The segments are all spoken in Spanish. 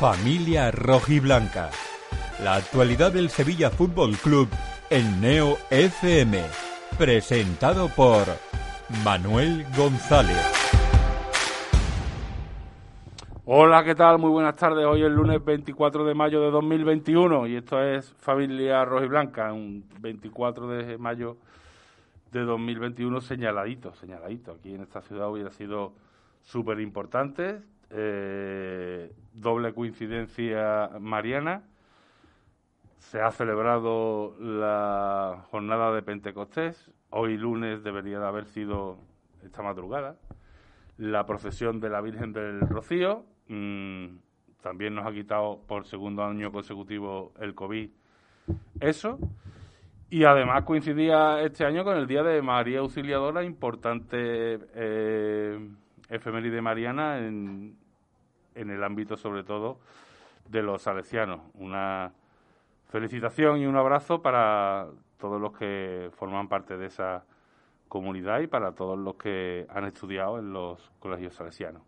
Familia Rojiblanca. La actualidad del Sevilla Fútbol Club en Neo FM. Presentado por Manuel González. Hola, ¿qué tal? Muy buenas tardes. Hoy es el lunes 24 de mayo de 2021 y esto es Familia Rojiblanca, un 24 de mayo de 2021 señaladito, señaladito. Aquí en esta ciudad hubiera sido súper importante. Eh, doble coincidencia mariana. Se ha celebrado la jornada de Pentecostés. Hoy lunes debería de haber sido esta madrugada la procesión de la Virgen del Rocío Mm, también nos ha quitado por segundo año consecutivo el COVID eso. Y además coincidía este año con el Día de María Auxiliadora, importante eh, efeméride mariana en, en el ámbito sobre todo de los salesianos. Una felicitación y un abrazo para todos los que forman parte de esa comunidad y para todos los que han estudiado en los colegios salesianos.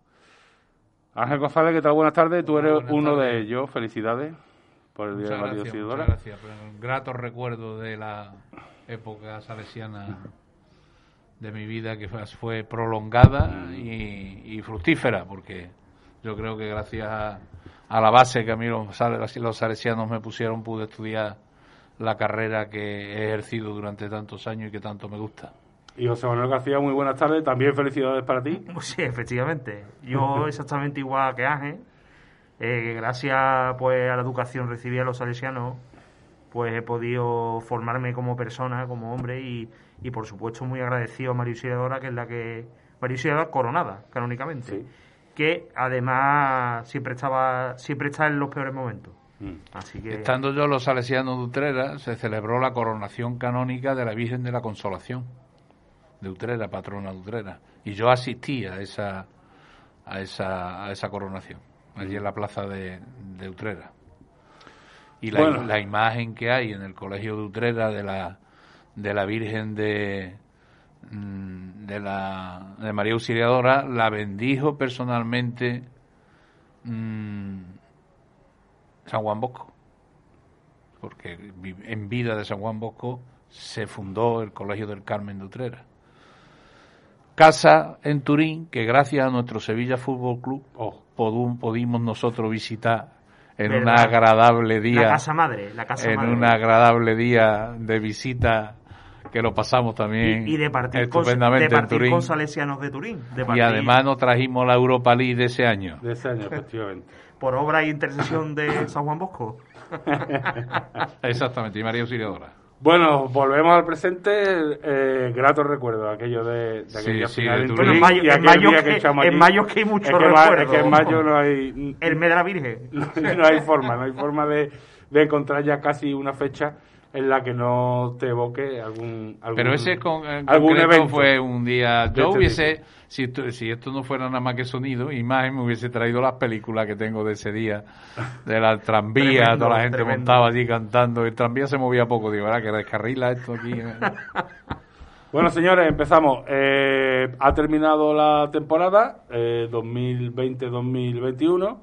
Ángel González, ¿qué tal? Buenas tardes. Tú eres uno de ellos. Felicidades por el Día de María Auxiliadora. Muchas gracias. Un grato recuerdo de la época salesiana de mi vida que fue, prolongada y, fructífera, porque yo creo que gracias a, la base que a mí los, los salesianos me pusieron pude estudiar la carrera que he ejercido durante tantos años y que tanto me gusta. Y José Manuel García, muy buenas tardes. También felicidades para ti. Sí, efectivamente. Yo exactamente igual que Ángel. Eh, gracias pues a la educación recibida a los salesianos, pues he podido formarme como persona, como hombre y, y por supuesto muy agradecido a María Auxiliadora, que es la que... María Auxiliadora coronada, canónicamente. Que además siempre estaba siempre está en los peores momentos. Mm. Así que... Estando yo los salesianos de Utrera, se celebró la coronación canónica de la Virgen de la Consolación de Utrera, patrona de Utrera. Y yo asistí a esa, a esa, a esa coronación, allí en la plaza de, de Utrera. Y la, la, imagen que hay en el colegio de Utrera de la, de la Virgen de, de, la, de María Auxiliadora la bendijo personalmente mm, San Juan Bosco. Porque en vida de San Juan Bosco se fundó el Colegio del Carmen de Utrera casa en Turín que gracias a nuestro Sevilla Fútbol Club oh. pudimos nosotros visitar en un agradable día. La casa madre, la casa en un agradable día de visita que lo pasamos también y, de partir estupendamente con, de partir con salesianos de Turín. y además nos trajimos la Europa League de ese año. De ese año, efectivamente. Por obra y intercesión de San Juan Bosco. Exactamente, y María Auxiliadora. Bueno, volvemos al presente. Eh, grato recuerdo aquello de, de aquella sí, final en, en mayo, en mayo que, en mayo que hay muchos es recuerdos. Es que en mayo no hay... El mes de la Virgen. no hay forma, no hay forma de, de encontrar ya casi una fecha en la que no te evoque algún, algún pero ese con, algún evento fue un día yo este hubiese si esto, si esto no fuera nada más que sonido imagen me hubiese traído las películas que tengo de ese día de la tranvía toda la gente montaba allí cantando el tranvía se movía poco digo verdad que descarrila esto aquí Bueno, señores, empezamos. Eh, ha terminado la temporada eh, 2020-2021.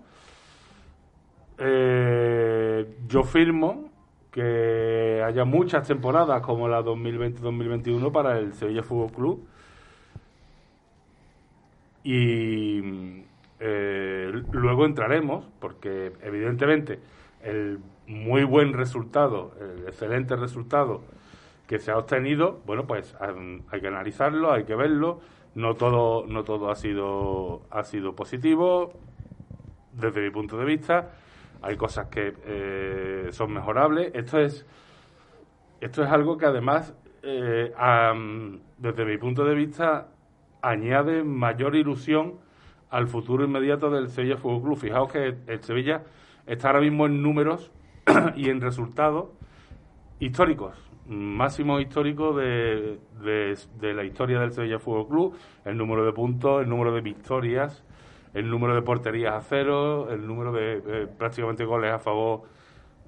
Eh, yo firmo que haya muchas temporadas como la 2020-2021 para el Sevilla Fútbol Club. Y eh, luego entraremos, porque evidentemente el muy buen resultado, el excelente resultado que se ha obtenido, bueno, pues hay que analizarlo, hay que verlo. No todo, no todo ha sido, ha sido positivo, desde mi punto de vista hay cosas que eh, son mejorables. Esto es, esto es algo que además, eh, desde mi punto de vista, añade mayor ilusión al futuro inmediato del Sevilla Fútbol Club. Fijaos que el Sevilla está ahora mismo en números y en resultados históricos, máximo histórico de, de, de la historia del Sevilla Fútbol Club, el número de puntos, el número de victorias, el número de porterías a cero, el número de eh, prácticamente goles a favor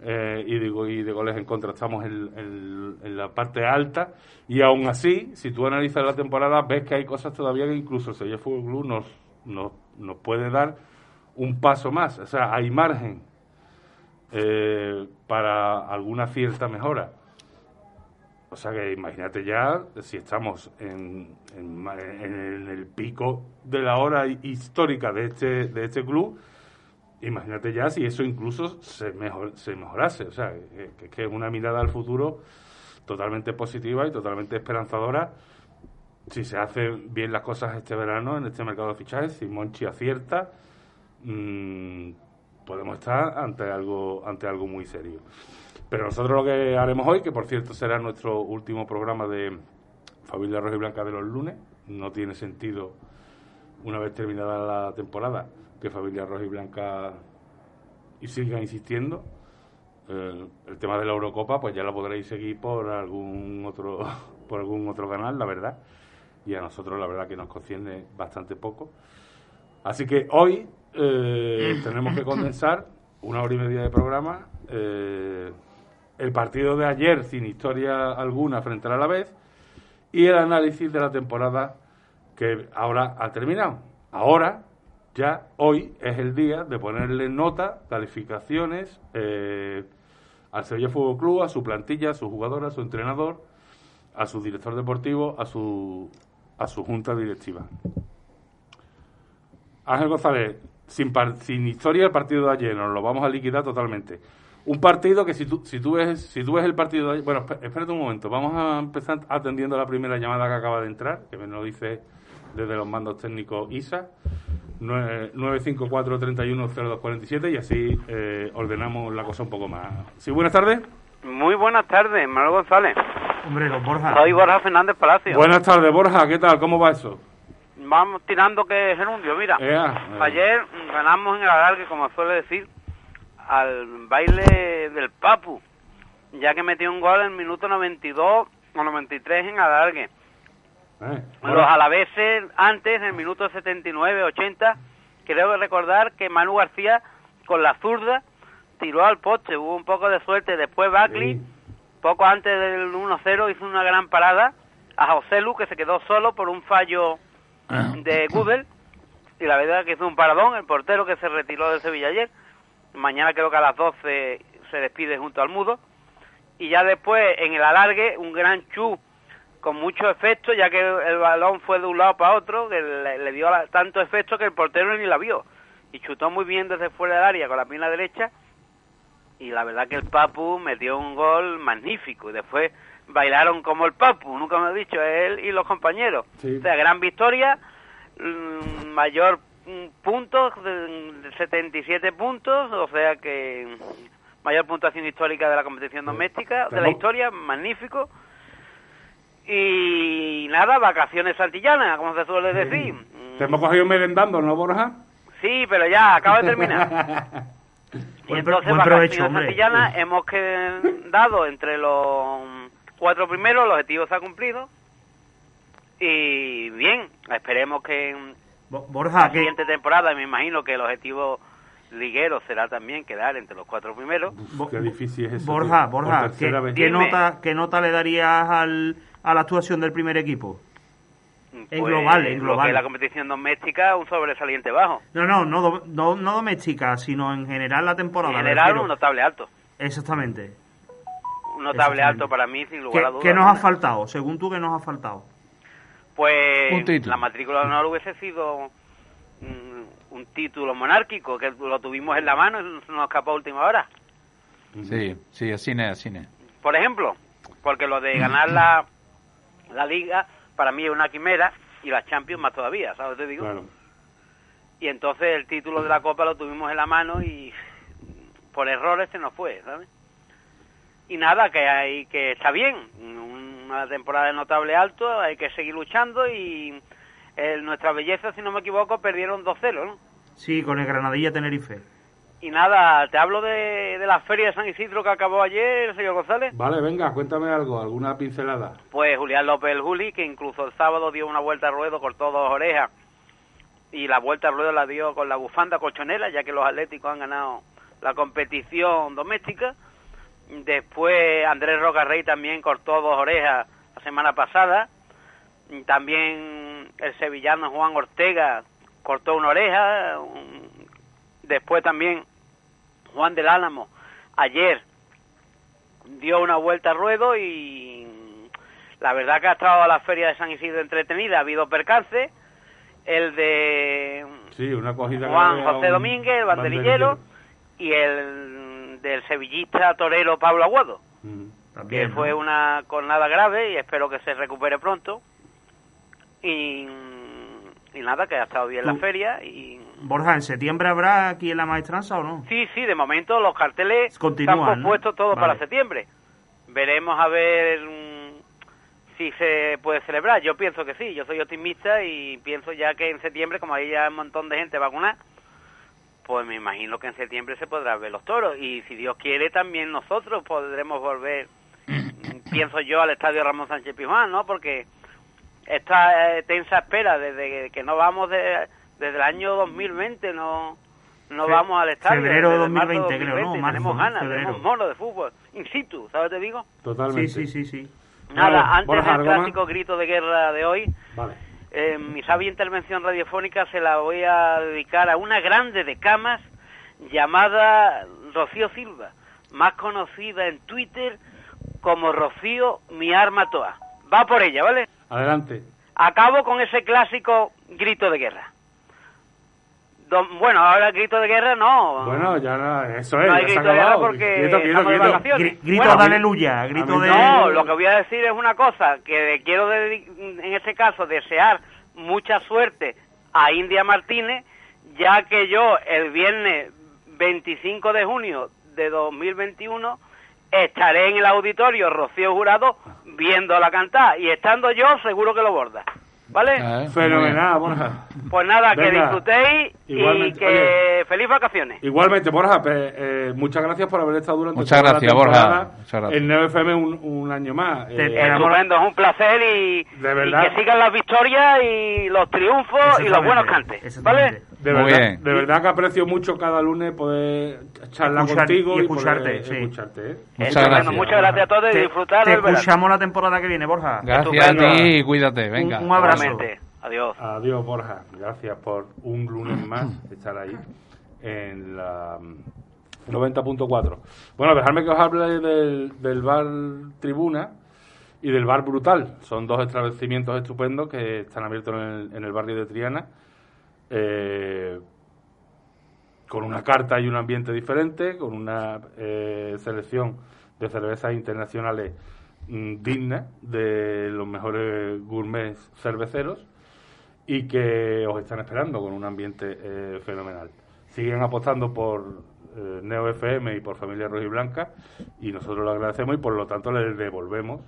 eh, y, de, y de goles en contra. Estamos en, la parte alta y aún así, si tú analizas la temporada, ves que hay cosas todavía que incluso el Sevilla Fútbol Club nos, nos, nos puede dar un paso más, o sea, hay margen eh, para alguna cierta mejora. O sea que imagínate ya si estamos en, en, el pico de la hora histórica de este, de este club, imagínate ya si eso incluso se, mejor, se mejorase. O sea, que, que es una mirada al futuro totalmente positiva y totalmente esperanzadora si se hacen bien las cosas este verano en este mercado de fichajes, si Monchi acierta, mmm, podemos estar ante algo, ante algo muy serio. Pero nosotros lo que haremos hoy, que por cierto será nuestro último programa de Familia Roja y Blanca de los lunes, no tiene sentido, una vez terminada la temporada, que Familia Roja y Blanca y siga insistiendo. Eh, el tema de la Eurocopa, pues ya lo podréis seguir por algún otro, por algún otro canal, la verdad. Y a nosotros la verdad que nos concierne bastante poco. Así que hoy eh, tenemos que condensar una hora y media de programa. Eh, el partido de ayer sin historia alguna frente a la vez y el análisis de la temporada que ahora ha terminado. Ahora, ya hoy es el día de ponerle nota, calificaciones eh, al Sevilla Fútbol Club, a su plantilla, a su jugador, a su entrenador, a su director deportivo, a su, a su junta directiva. Ángel González, sin, sin historia el partido de ayer, nos lo vamos a liquidar totalmente. Un partido que si tú, si tú ves si tú ves el partido de ayer, bueno, espérate un momento, vamos a empezar atendiendo la primera llamada que acaba de entrar, que me lo dice desde los mandos técnicos ISA. 954-310247 y así eh, ordenamos la cosa un poco más. Sí, buenas tardes. Muy buenas tardes, Manuel González. Hombre, don Borja. Soy Borja Fernández Palacio. Buenas tardes, Borja. ¿Qué tal? ¿Cómo va eso? vamos tirando que gerundio, mira. Ayer ganamos en el alargue, como suele decir, al baile del Papu, ya que metió un gol en el minuto 92 o 93 en alargue. Eh, Los alaveses antes, en el minuto 79, 80, creo recordar que Manu García con la zurda tiró al poste, hubo un poco de suerte. Después Buckley, poco antes del 1-0, hizo una gran parada a José Lu, que se quedó solo por un fallo de Google y la verdad que es un paradón, el portero que se retiró del Sevilla ayer. Mañana creo que a las 12 se despide junto al Mudo. Y ya después en el alargue un gran chu con mucho efecto, ya que el balón fue de un lado para otro, que le, dio tanto efecto que el portero ni la vio. Y chutó muy bien desde fuera del área con la pierna derecha. Y la verdad que el Papu metió un gol magnífico. Y después bailaron como el Papu, nunca me he dicho, él y los compañeros. O sea, gran victoria, mm, mayor puntos, de 77 puntos, o sea que mayor puntuación histórica de la competición doméstica, de la historia, magnífico. Y nada, vacaciones santillanas, como se suele decir. Te hemos cogido merendando, ¿no, Borja? Sí, pero ya, acabo de terminar. y entonces, vacaciones santillanas hemos quedado entre los cuatro primeros, el objetivo se ha cumplido. Y bien, esperemos que Borja, la siguiente temporada, me imagino que el objetivo liguero será también quedar entre los cuatro primeros. qué difícil es eso. Borja, Borja, ¿qué, nota, ¿qué nota le darías al, a la actuación del primer equipo? en pues, global, en global. que la competición doméstica, un sobresaliente bajo. No, no, no, no, no doméstica, sino en general la temporada. En general, un notable alto. Exactamente notable alto para mí, sin lugar a dudas. ¿Qué nos ha faltado? Según tú, ¿qué nos ha faltado? Pues la matrícula de honor hubiese sido un título monárquico, que lo tuvimos en la mano y nos escapó a última hora. Sí, sí, así es, así es. Por ejemplo, porque lo de ganar la, la liga para mí es una quimera y la Champions más todavía, ¿sabes? Te digo. Y entonces el título de la Copa lo tuvimos en la mano y por errores se nos fue, ¿sabes? Y nada, que hay que está bien, una temporada de notable alto, hay que seguir luchando y nuestra belleza, si no me equivoco, perdieron 2-0, ¿no? Sí, con el Granadilla Tenerife. Y nada, te hablo de, de, la feria de San Isidro que acabó ayer, señor González. Vale, venga, cuéntame algo, alguna pincelada. Pues Julián López el Juli, que incluso el sábado dio una vuelta a ruedo, cortó dos orejas. Y la vuelta a ruedo la dio con la bufanda colchonera, ya que los atléticos han ganado la competición doméstica. Después Andrés Rocarrey también cortó dos orejas la semana pasada. También el sevillano Juan Ortega cortó una oreja. Después también Juan del Álamo ayer dio una vuelta al ruedo y la verdad que ha estado a la feria de San Isidro entretenida, ha habido percance, el de Juan José Domínguez, el banderillero, y el del sevillista torero Pablo Aguado, que fue una nada grave y espero que se recupere pronto. Y, nada, que ha estado bien la feria y Borja, ¿en septiembre habrá aquí en la maestranza o no? Sí, sí, de momento los carteles están compuestos todos para septiembre. Veremos a ver mm, si se puede celebrar. Yo pienso que sí, yo soy optimista y pienso ya que en septiembre, como hay ya un montón de gente vacunada, pues me imagino que en septiembre se podrá ver los toros. Y si Dios quiere, también nosotros podremos volver, pienso yo, al estadio Ramón Sánchez Pizjuán, ¿no? Porque esta eh, tensa espera desde que no vamos de desde el año 2020 no no vamos al estadio. Febrero de 2020, creo, ¿no? tenemos ganas, tenemos mono de fútbol, in situ, ¿sabes te digo? Totalmente. Sí, sí, sí. sí. Nada, antes del clásico grito de guerra de hoy, eh, mi sabia intervención radiofónica se la voy a dedicar a una grande de camas llamada Rocío Silva, más conocida en Twitter como Rocío Mi Arma Toa. Va por ella, ¿vale? Adelante. Acabo con ese clásico grito de guerra bueno, ahora grito de guerra no. Bueno, ya eso es. No hay grito de guerra porque grito, de aleluya, grito de... No, lo que voy a decir es una cosa, que quiero en este caso desear mucha suerte a India Martínez, ya que yo el viernes 25 de junio de 2021 estaré en el auditorio Rocío Jurado viéndola cantar y estando yo seguro que lo borda. ¿Vale? Ah, Fenomenal, Borja. Pues nada, que disfrutéis y que feliz vacaciones. Igualmente, Borja, eh, muchas gracias por haber estado durante muchas gracias, Borja. en NeoFM un, un año más. Eh, es un placer y, que sigan las victorias y los triunfos y los buenos cantes. ¿Vale? De verdad, de verdad que aprecio mucho cada lunes poder charlar contigo y escucharte. Y escucharte ¿eh? Muchas, gracias. muchas gracias a todos y disfrutar. Te escuchamos la temporada que viene, Borja. Gracias a ti y cuídate. Venga. Un, abrazo. Adiós. Adiós, Borja. Gracias por un lunes más estar ahí en la 90.4. Bueno, dejadme que os hable del, del bar Tribuna y del bar Brutal. Son dos establecimientos estupendos que están abiertos en el, en el barrio de Triana eh, con una carta y un ambiente diferente, con una eh, selección de cervezas internacionales mm, dignas de los mejores gourmets cerveceros y que os están esperando con un ambiente eh, fenomenal. Siguen apostando por Neo FM y por Familia Roja y Blanca y nosotros lo agradecemos y por lo tanto les devolvemos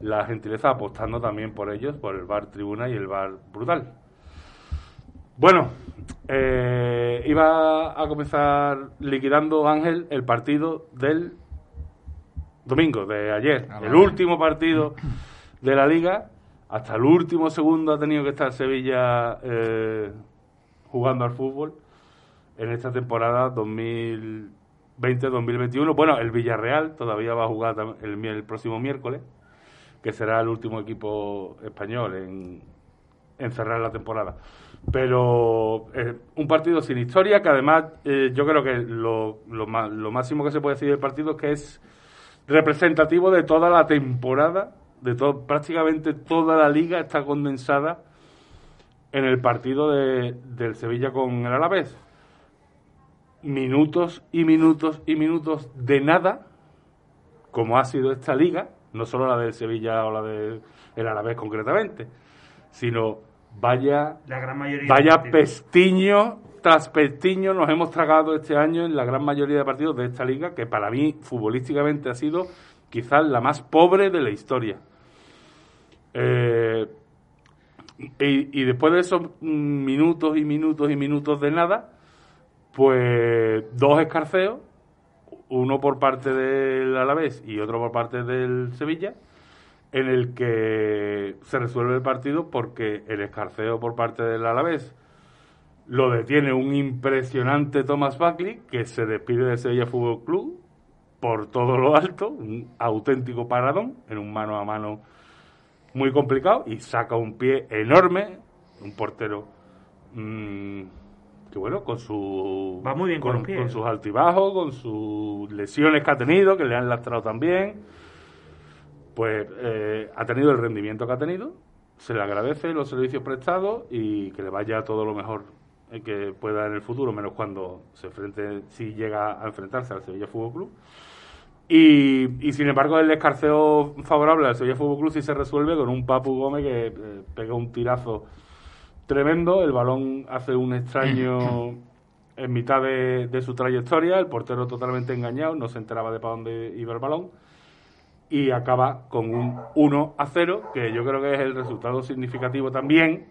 la gentileza apostando también por ellos, por el bar Tribuna y el bar Brutal. Bueno, eh, iba a comenzar liquidando Ángel el partido del domingo, de ayer, ah, el último partido de la liga. Hasta el último segundo ha tenido que estar Sevilla eh, jugando al fútbol en esta temporada 2020-2021. Bueno, el Villarreal todavía va a jugar el, el próximo miércoles, que será el último equipo español en, en cerrar la temporada pero eh, un partido sin historia que además eh, yo creo que lo, lo, máximo que se puede decir del partido es que es representativo de toda la temporada, de todo, prácticamente toda la liga está condensada en el partido de, del Sevilla con el Alavés. Minutos y minutos y minutos de nada, como ha sido esta liga, no solo la del Sevilla o la del Alavés concretamente, sino Vaya, vaya pestiño tras pestiño nos hemos tragado este año en la gran mayoría de partidos de esta liga, que para mí futbolísticamente ha sido quizás la más pobre de la historia. Eh, y, después de esos minutos y minutos y minutos de nada, pues dos escarceos, uno por parte del Alavés y otro por parte del Sevilla, en el que se resuelve el partido porque el escarceo por parte del Alavés lo detiene un impresionante Thomas Buckley que se despide de Sevilla Fútbol Club por todo lo alto, un auténtico paradón en un mano a mano muy complicado y saca un pie enorme, un portero mm, que bueno, con su Va muy bien con, con, sus altibajos, con sus lesiones que ha tenido, que le han lastrado también, pues eh, ha tenido el rendimiento que ha tenido, se le agradece los servicios prestados y que le vaya todo lo mejor que pueda en el futuro, menos cuando se enfrente, si llega a enfrentarse al Sevilla Fútbol Club. Y, y sin embargo, el escarceo favorable al Sevilla Fútbol Club sí se resuelve con un Papu Gómez que eh, pega un tirazo tremendo. El balón hace un extraño en mitad de, de, su trayectoria. El portero totalmente engañado, no se enteraba de para dónde iba el balón. Y acaba con un 1 a 0, que yo creo que es el resultado significativo también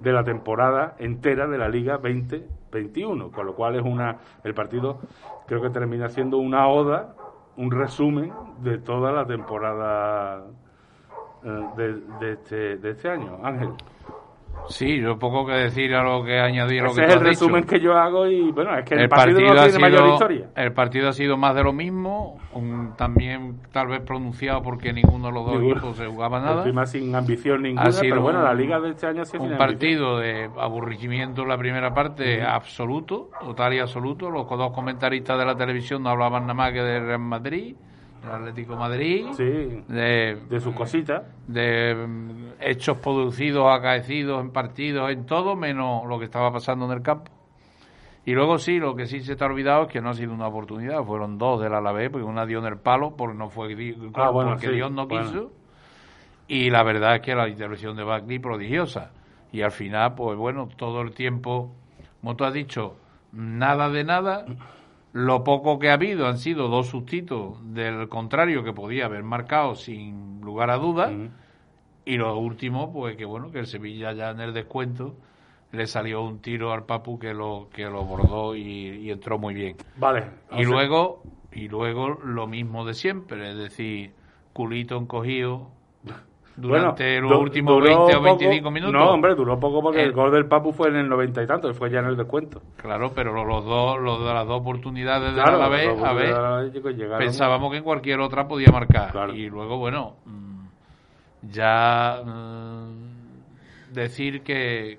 de la temporada entera de la Liga 2021, con lo cual es una el partido creo que termina siendo una oda, un resumen de toda la temporada eh, de, de, este, de este año. Ángel. Sí, yo poco que decir a lo que añadir a lo Ese que es el resumen que yo hago y bueno, es que el, partido, no tiene mayor historia. El partido ha sido más de lo mismo, un, también tal vez pronunciado porque ninguno de los dos equipos se jugaba nada. Encima sin ambición ninguna, pero bueno, la liga de este año ha sido un partido de aburrimiento en la primera parte absoluto, total y absoluto. Los dos comentaristas de la televisión no hablaban nada más que de Real Madrid Atlético Madrid, de, de sus cositas, de mm, hechos producidos, acaecidos en partidos, en todo, menos lo que estaba pasando en el campo. Y luego sí, lo que sí se está olvidado es que no ha sido una oportunidad, fueron dos del Alavés, porque una dio en el palo, porque no fue ah, bueno, porque Dios no quiso. Y la verdad es que la intervención de Bagley prodigiosa. Y al final, pues bueno, todo el tiempo, como tú has dicho, nada de nada lo poco que ha habido han sido dos sustitos del contrario que podía haber marcado sin lugar a dudas. Y lo último, pues que bueno, que el Sevilla ya en el descuento le salió un tiro al Papu que lo que lo bordó y, entró muy bien. Vale. Y luego y luego lo mismo de siempre, es decir, culito encogido, durante los últimos 20 o 25 minutos. No, hombre, duró poco porque el, gol del Papu fue en el 90 y tanto, fue ya en el descuento. Claro, pero los dos, los de las dos oportunidades de la vez, a ver, pensábamos que en cualquier otra podía marcar. Y luego, bueno, mm, ya mm, decir que,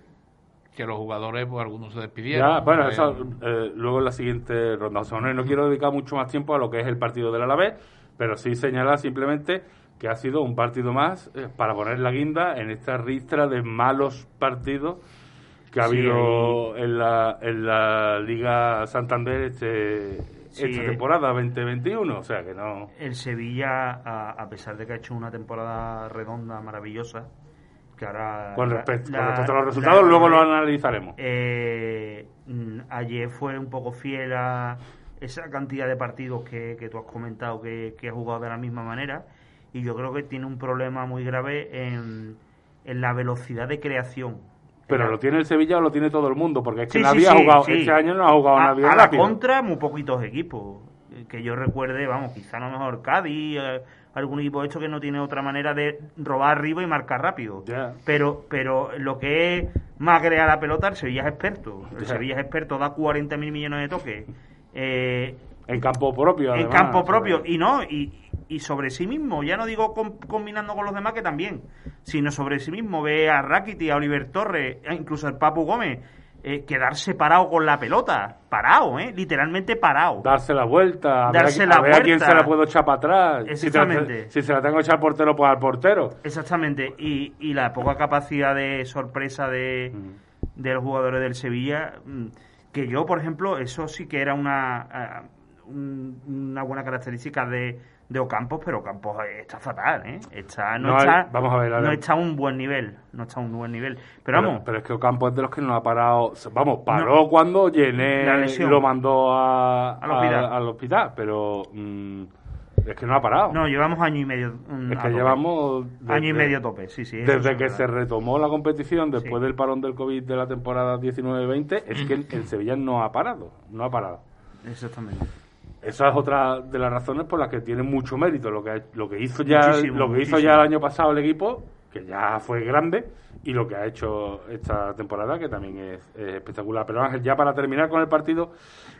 que los jugadores, pues algunos se despidieron. Ya, bueno, eso, eh, luego en la siguiente ronda. O sea, no, quiero dedicar mucho más tiempo a lo que es el partido del Alavés, pero sí señalar simplemente que ha sido un partido más eh, para poner la guinda en esta ristra de malos partidos que ha habido en la, en la Liga Santander este, esta eh, temporada 2021. O sea que no. El Sevilla, a, pesar de que ha hecho una temporada redonda, maravillosa, que ahora. Con respecto, a los resultados, luego lo analizaremos. Eh, mm, ayer fue un poco fiel a esa cantidad de partidos que, que tú has comentado que, que ha jugado de la misma manera y yo creo que tiene un problema muy grave en, la velocidad de creación. Pero lo tiene el Sevilla o lo tiene todo el mundo, porque es que nadie ha jugado, este año no ha jugado nadie A la contra, muy poquitos equipos. Que yo recuerde, vamos, quizá a lo mejor Cádiz, eh, algún equipo hecho que no tiene otra manera de robar arriba y marcar rápido. Pero pero lo que es más crear la pelota, el Sevilla es experto. El Sevilla es experto, da 40 mil millones de toques. Eh, en campo propio, En campo propio. Y no, y, y sobre sí mismo, ya no digo combinando con los demás que también, sino sobre sí mismo, ve a Rakiti, a Oliver Torres, e incluso al Papu Gómez, eh, quedarse parado con la pelota, parado, ¿eh? literalmente parado. Darse la vuelta, darse a, la ver a quién se la puedo echar para atrás. Exactamente. Si, se la tengo que echar al portero, pues al portero. Exactamente, y, y la poca capacidad de sorpresa de, mm. de los jugadores del Sevilla, mm, que yo, por ejemplo, eso sí que era una, una buena característica de de Ocampos, pero Ocampos está fatal, ¿eh? Está, no, está, vamos a ver, no está a un buen nivel, no está a un buen nivel. Pero, vamos. Pero es que Ocampos es de los que no ha parado, vamos, paró cuando Llené lo mandó a, al, hospital. pero mm, es que no ha parado. No, llevamos año y medio. Mm, es que llevamos. año y medio tope, sí, sí. Desde que se retomó la competición después del parón del COVID de la temporada 19-20, es que el Sevilla no ha parado, no ha parado. Exactamente. Esa es otra de las razones por las que tiene mucho mérito lo que lo que hizo ya lo que hizo ya el año pasado el equipo, que ya fue grande, y lo que ha hecho esta temporada, que también es, espectacular. Pero Ángel, ya para terminar con el partido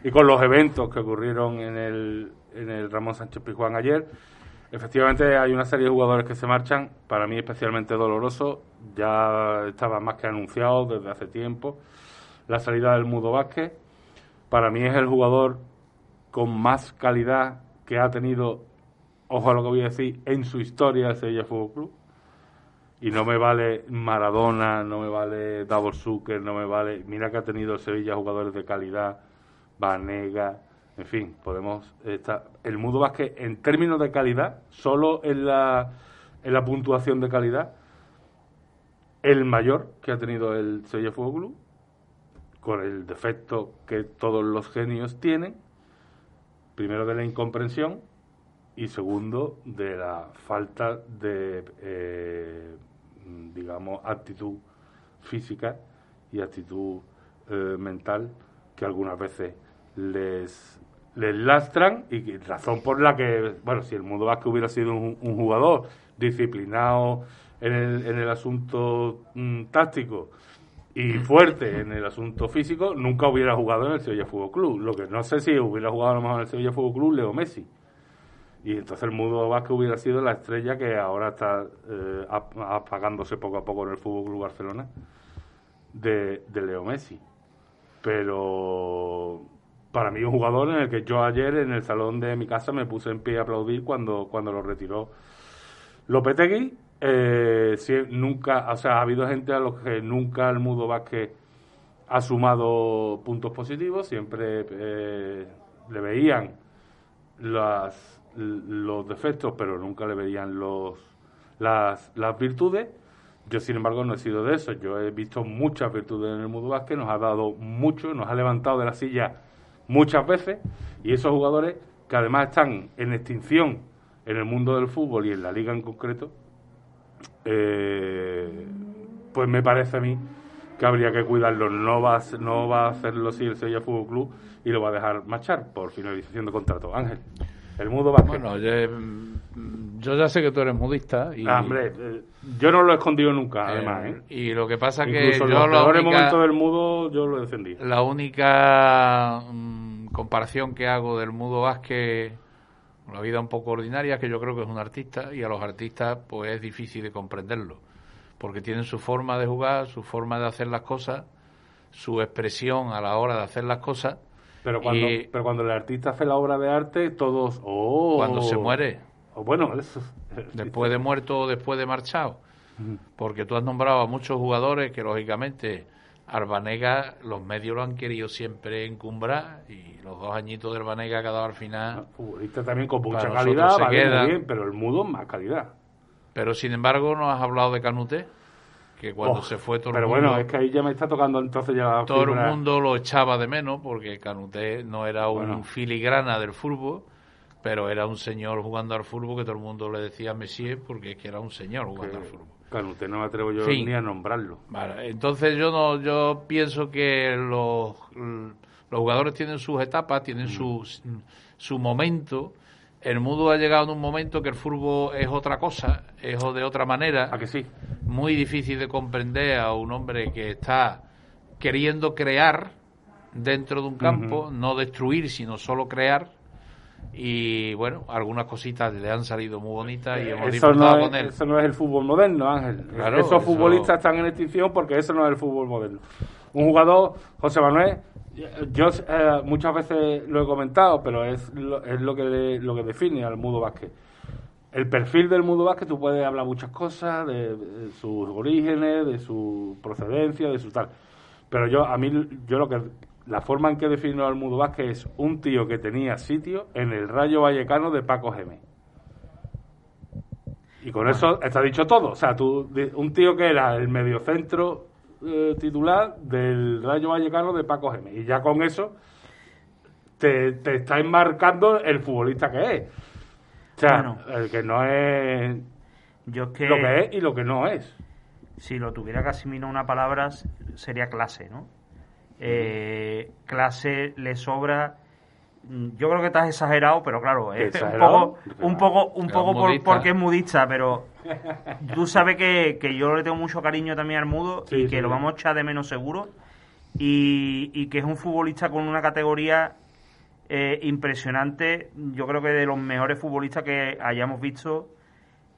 y con los eventos que ocurrieron en el, en el Ramón Sánchez Pizjuán ayer, efectivamente hay una serie de jugadores que se marchan, para mí especialmente doloroso, ya estaba más que anunciado desde hace tiempo. la salida del Mudo Vázquez. Para mí es el jugador con más calidad que ha tenido, ojo a lo que voy a decir, en su historia el Sevilla Fútbol Club. Y no me vale Maradona, no me vale Davor Zucker, no me vale. Mira que ha tenido el Sevilla jugadores de calidad, Vanega, en fin, podemos estar. El Mudo Vázquez, en términos de calidad, solo en la, en la puntuación de calidad, el mayor que ha tenido el Sevilla Fútbol Club, con el defecto que todos los genios tienen, primero de la incomprensión y segundo de la falta de, eh, digamos, actitud física y actitud eh, mental que algunas veces les, les lastran y razón por la que, bueno, si el Mundo Vázquez hubiera sido un, jugador disciplinado en el, en el asunto mm, táctico y fuerte en el asunto físico, nunca hubiera jugado en el Sevilla Fútbol Club. Lo que no sé si hubiera jugado a lo mejor en el Sevilla Fútbol Club, Leo Messi. Y entonces el Mudo Vázquez hubiera sido la estrella que ahora está eh, apagándose poco a poco en el Fútbol Club Barcelona de, de Leo Messi. Pero para mí un jugador en el que yo ayer en el salón de mi casa me puse en pie a aplaudir cuando, cuando lo retiró Lopetegui eh, si, nunca, o sea, ha habido gente a los que nunca el Mudo Vázquez ha sumado puntos positivos, siempre eh, le veían las, los defectos, pero nunca le veían los, las, las virtudes. Yo, sin embargo, no he sido de eso. Yo he visto muchas virtudes en el Mudo Vázquez, nos ha dado mucho, nos ha levantado de la silla muchas veces, y esos jugadores que además están en extinción en el mundo del fútbol y en la liga en concreto, eh, pues me parece a mí que habría que cuidarlo. No va, a, no va a hacerlo si el Sevilla Fútbol Club y lo va a dejar marchar por finalización de contrato. Ángel, el mudo va Bueno, yo, ya sé que tú eres mudista. Y, ah, hombre, eh, yo no lo he escondido nunca, eh, además. ¿eh? Y lo que pasa que yo en los peores momentos del mudo yo lo defendí. La única mm, comparación que hago del mudo Vázquez una vida un poco ordinaria, que yo creo que es un artista, y a los artistas pues es difícil de comprenderlo, porque tienen su forma de jugar, su forma de hacer las cosas, su expresión a la hora de hacer las cosas. Pero cuando, pero cuando el artista hace la obra de arte, todos... Oh, cuando se muere. Oh, bueno, eso... Después de muerto o después de marchado. Porque tú has nombrado a muchos jugadores que, lógicamente, Arbanega, los medios lo han querido siempre encumbrar y los dos añitos de Arbanega que ha dado al final. futbolista también con mucha calidad, bien, pero el mudo más calidad. Pero sin embargo, no has hablado de Canute, que cuando oh, se fue todo el mundo. Pero bueno, es que ahí ya me está tocando entonces ya. Todo el mundo lo echaba de menos porque Canute no era un filigrana del fútbol pero era un señor jugando al fútbol que todo el mundo le decía Messier porque es que era un señor jugando al fútbol. No me atrevo yo ni a nombrarlo. Vale, entonces yo no, yo pienso que los, los jugadores tienen sus etapas, tienen su, su momento. El mundo ha llegado en un momento que el fútbol es otra cosa, es de otra manera. ¿A que sí? Muy difícil de comprender a un hombre que está queriendo crear dentro de un campo, no destruir, sino solo crear y bueno, algunas cositas le han salido muy bonitas y hemos eso no con él. Eso no es el fútbol moderno, Ángel. Esos futbolistas están en extinción porque eso no es el fútbol moderno. Un jugador, José Manuel, yo eh, muchas veces lo he comentado, pero es lo, es lo que lo que define al mudo básquet. El perfil del mudo básquet, tú puedes hablar muchas cosas de, de, sus orígenes, de su procedencia, de su tal. Pero yo, a mí, yo lo que la forma en que defino al Mudo Vázquez es un tío que tenía sitio en el Rayo Vallecano de Paco Gémez. Y con eso está dicho todo. O sea, tú, un tío que era el mediocentro eh, titular del Rayo Vallecano de Paco Gémez. Y ya con eso te, te está enmarcando el futbolista que es. O sea, el que no es Yo que, lo que es y lo que no es. Si lo tuviera que asimilar una palabra, sería clase, ¿no? Eh, clase le sobra yo creo que estás exagerado, pero claro, es un poco, un poco, un poco porque es mudista, pero tú sabes que, yo le tengo mucho cariño también al mudo y que lo vamos a echar de menos seguro. Y, que es un futbolista con una categoría eh, impresionante, yo creo que de los mejores futbolistas que hayamos visto,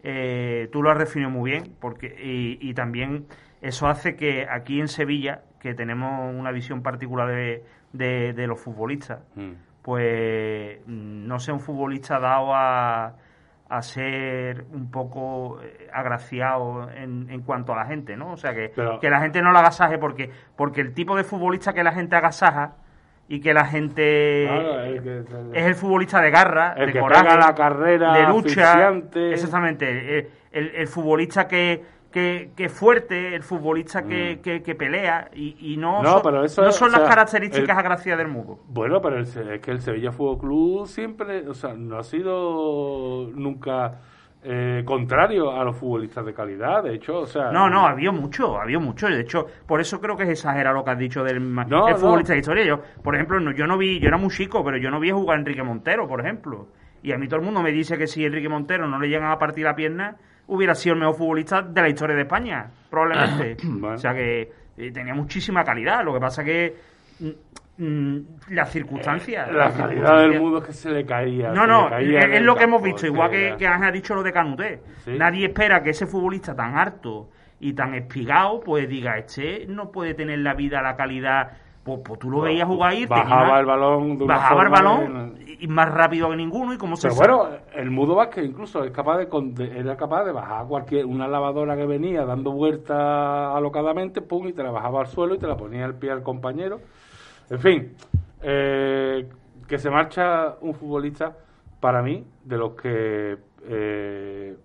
eh, tú lo has definido muy bien, porque y, y también eso hace que aquí en Sevilla que tenemos una visión particular de, de, los futbolistas, mm. pues mm, no sea un futbolista dado a, a ser un poco eh, agraciado en, en, cuanto a la gente, ¿no? O sea, que, que la gente no lo agasaje porque, porque el tipo de futbolista que la gente agasaja y que la gente es, el futbolista de garra, de coraje, la carrera, de lucha, exactamente, el, el, futbolista que, que, que, fuerte, el futbolista que, mm. que, pelea y, y no, son, no son las características agraciadas del mundo. Bueno, pero es que el Sevilla Fútbol Club siempre, o sea, no ha sido nunca eh, contrario a los futbolistas de calidad, de hecho, o sea... No, no, había mucho, había mucho, de hecho, por eso creo que es exagerado lo que has dicho del futbolista de historia. Yo, por ejemplo, no, yo no vi, yo era muy chico, pero yo no vi jugar a Enrique Montero, por ejemplo. Y a mí todo el mundo me dice que si Enrique Montero no le llegan a partir la pierna, hubiera sido el mejor futbolista de la historia de España, probablemente. O sea que eh, tenía muchísima calidad, lo que pasa que mm, Mm, las circunstancias. la calidad del mundo es que se le caía. No, no, es, lo que hemos visto, igual que, que Ángel ha dicho lo de Canuté. Nadie espera que ese futbolista tan harto y tan espigado, pues diga, este no puede tener la vida, la calidad. Pues, pues tú lo veías jugar ahí. Bajaba el balón. bajaba el balón y más rápido que ninguno. y como se Pero bueno, el Mudo Vázquez incluso es capaz de, era capaz de bajar cualquier una lavadora que venía dando vueltas alocadamente, pum, y te la bajaba al suelo y te la ponía al pie al compañero en fin, eh, que se marcha un futbolista, para mí, de los que eh,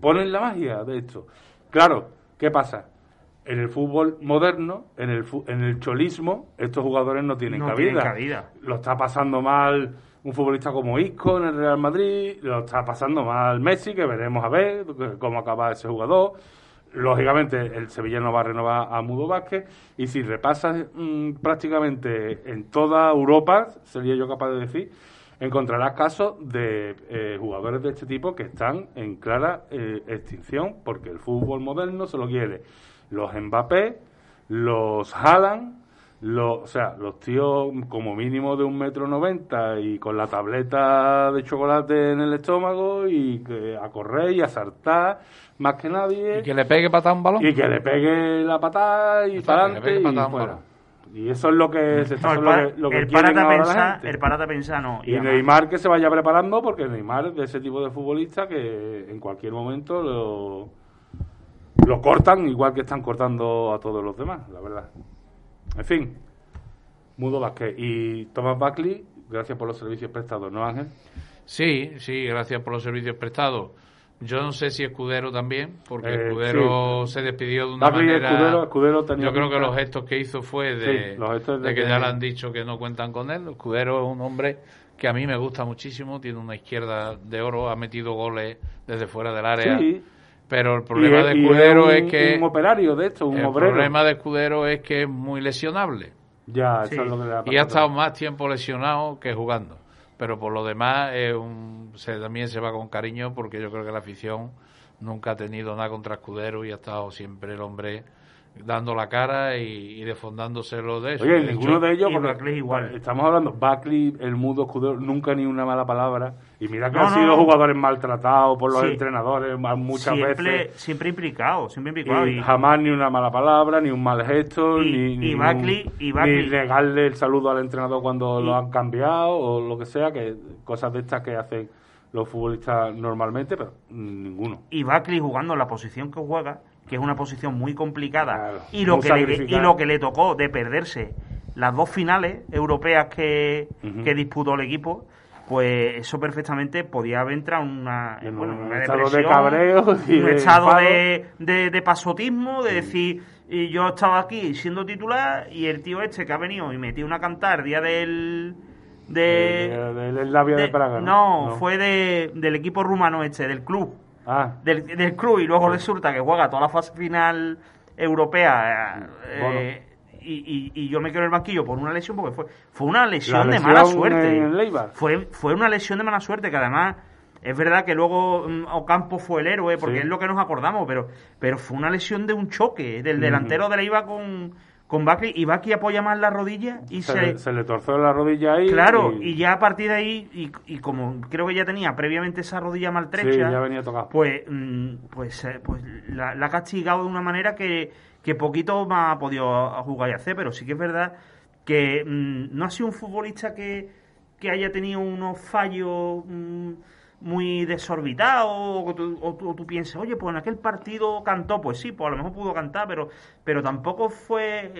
ponen la magia de esto. Claro, ¿qué pasa? En el fútbol moderno, en el, en el cholismo, estos jugadores no tienen, cabida. Lo está pasando mal un futbolista como Isco en el Real Madrid, lo está pasando mal Messi, que veremos a ver cómo acaba ese jugador lógicamente el Sevilla no va a renovar a Mudo Vázquez y si repasas mm, prácticamente en toda Europa, sería yo capaz de decir, encontrarás casos de eh, jugadores de este tipo que están en clara eh, extinción porque el fútbol moderno se lo quiere los Mbappé, los Haaland, los, o sea, los tíos como mínimo de un metro noventa y con la tableta de chocolate en el estómago y que a correr y a saltar más que nadie. Y que le pegue patada un balón. Y que le pegue la patada y para adelante y fuera. Y eso es lo que se está no, el, lo que, el parata pensar, el parata pensar no. Y, Neymar que se vaya preparando porque Neymar es de ese tipo de futbolista que en cualquier momento lo, lo cortan igual que están cortando a todos los demás, la verdad. En fin, Mudo Vázquez y Thomas Buckley, gracias por los servicios prestados, ¿no, Ángel? Sí, sí, gracias por los servicios prestados. Yo no sé si Escudero también, porque eh, Escudero se despidió de una manera. Escudero, yo creo que los gestos que hizo fue de, de, que, ya le han dicho que no cuentan con él. Escudero es un hombre que a mí me gusta muchísimo, tiene una izquierda de oro, ha metido goles desde fuera del área. Sí. Pero el problema de Escudero es, que. Un operario de esto, un El problema de Escudero es que es muy lesionable. Ya, eso es lo que le ha Y ha estado más tiempo lesionado que jugando. Pero por lo demás, un, se, también se va con cariño porque yo creo que la afición nunca ha tenido nada contra Escudero y ha estado siempre el hombre dando la cara y, y defondándoselo de eso. Oye, ninguno de ellos, porque igual. estamos hablando, Buckley, el mudo escudero, nunca ni una mala palabra. Y mira que han sido jugadores maltratados por los entrenadores muchas veces. Siempre implicado, siempre implicado. Y, jamás ni una mala palabra, ni un mal gesto, ni, ni, Buckley, y ni negarle el saludo al entrenador cuando lo han cambiado o lo que sea, que cosas de estas que hacen los futbolistas normalmente, pero ninguno. Y Buckley jugando en la posición que juega que es una posición muy complicada, y, lo que le, y lo que le tocó de perderse las dos finales europeas que, que disputó el equipo, pues eso perfectamente podía haber entrado una, en un estado de cabreo un estado de, de, pasotismo, de decir, y yo estaba aquí siendo titular y el tío este que ha venido y metió una cantar día del... De, del labio de, Praga. ¿no? no, fue de, del equipo rumano este, del club. Ah. Del, del club y luego resulta que juega toda la fase final europea eh, y, y, yo me quedo en el banquillo por una lesión porque fue, fue una lesión, de mala suerte. Fue, fue una lesión de mala suerte que además es verdad que luego mm, Ocampo fue el héroe porque es lo que nos acordamos, pero, pero fue una lesión de un choque del delantero de Leiva con con Buckley y Buckley apoya más la rodilla y se, se, le torció la rodilla ahí. Claro, y, ya a partir de ahí, y, y, como creo que ya tenía previamente esa rodilla maltrecha, ya venía. Pues, mm, pues, eh, pues la, ha castigado de una manera que, que poquito más ha podido jugar y hacer, pero sí que es verdad que mm, no ha sido un futbolista que, que haya tenido unos fallos mm, muy desorbitados o, tú, piensas, oye, pues en aquel partido cantó, pues sí, pues a lo mejor pudo cantar, pero, pero tampoco fue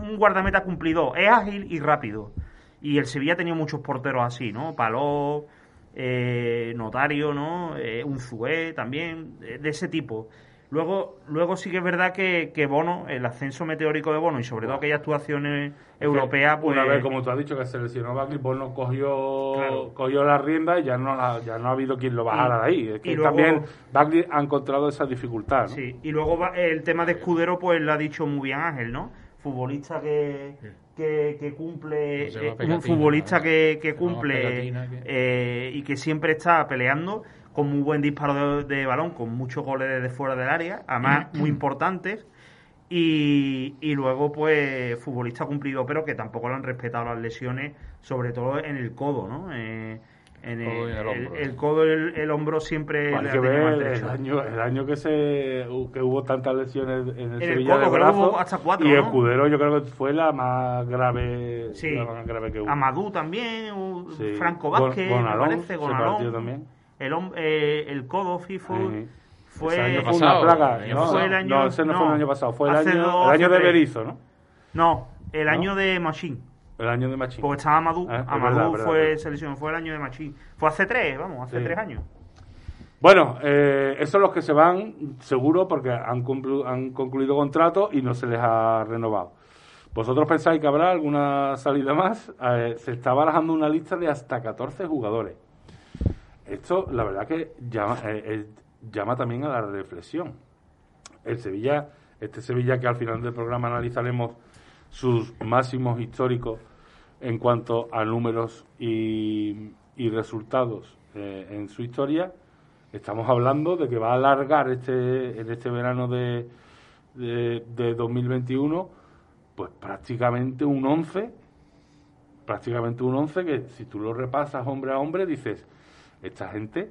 un guardameta cumplido, es ágil y rápido. Y el Sevilla ha tenido muchos porteros así, ¿no? Paló, eh, Notario, ¿no? Eh, Unzué también, de ese tipo. Luego, luego sí que es verdad que, que, Bono, el ascenso meteórico de Bono y sobre todo aquellas actuaciones europeas, pues... Una vez, como tú has dicho, que seleccionó Buckley, Bono cogió, cogió la rienda y ya no, ha, ya no ha habido quien lo bajara de ahí. Es que también Buckley ha encontrado esa dificultad, ¿no? Sí, y luego el tema de Escudero, pues lo ha dicho muy bien Ángel, ¿no? Futbolista que... Que, cumple, eh, un futbolista que, que cumple eh, y que siempre está peleando con muy buen disparo de, balón, con muchos goles desde fuera del área, además muy importantes. Y, y, luego, pues, futbolista cumplido, pero que tampoco lo han respetado las lesiones, sobre todo en el codo, ¿no? Eh, en el, codo y el, hombro siempre Hay que ver el año, el año que se que hubo tantas lesiones en el, Sevilla de brazo hasta cuatro, y Escudero yo creo que fue la más grave, la más grave que hubo. Amadú también, Franco Vázquez, me parece, Gonalón. también el, eh, el codo FIFO fue una plaga. No, el año, no, ese no, fue el año pasado, fue el año, el año de Berizzo, ¿no? No, el año de Machín. El año de Machín. Porque estaba Amadou. Ah, Amadou fue selección, fue el año de Machín. Fue hace tres, vamos, hace tres años. Bueno, eh, esos son los que se van, seguro, porque han, han concluido contrato y no se les ha renovado. ¿Vosotros pensáis que habrá alguna salida más? Eh, se está barajando una lista de hasta 14 jugadores. Esto, la verdad que llama, eh, eh, llama también a la reflexión. El Sevilla, este Sevilla que al final del programa analizaremos sus máximos históricos en cuanto a números y, resultados eh, en su historia, estamos hablando de que va a alargar este, en este verano de, de, de 2021 pues prácticamente un 11, prácticamente un 11 que si tú lo repasas hombre a hombre dices, esta gente,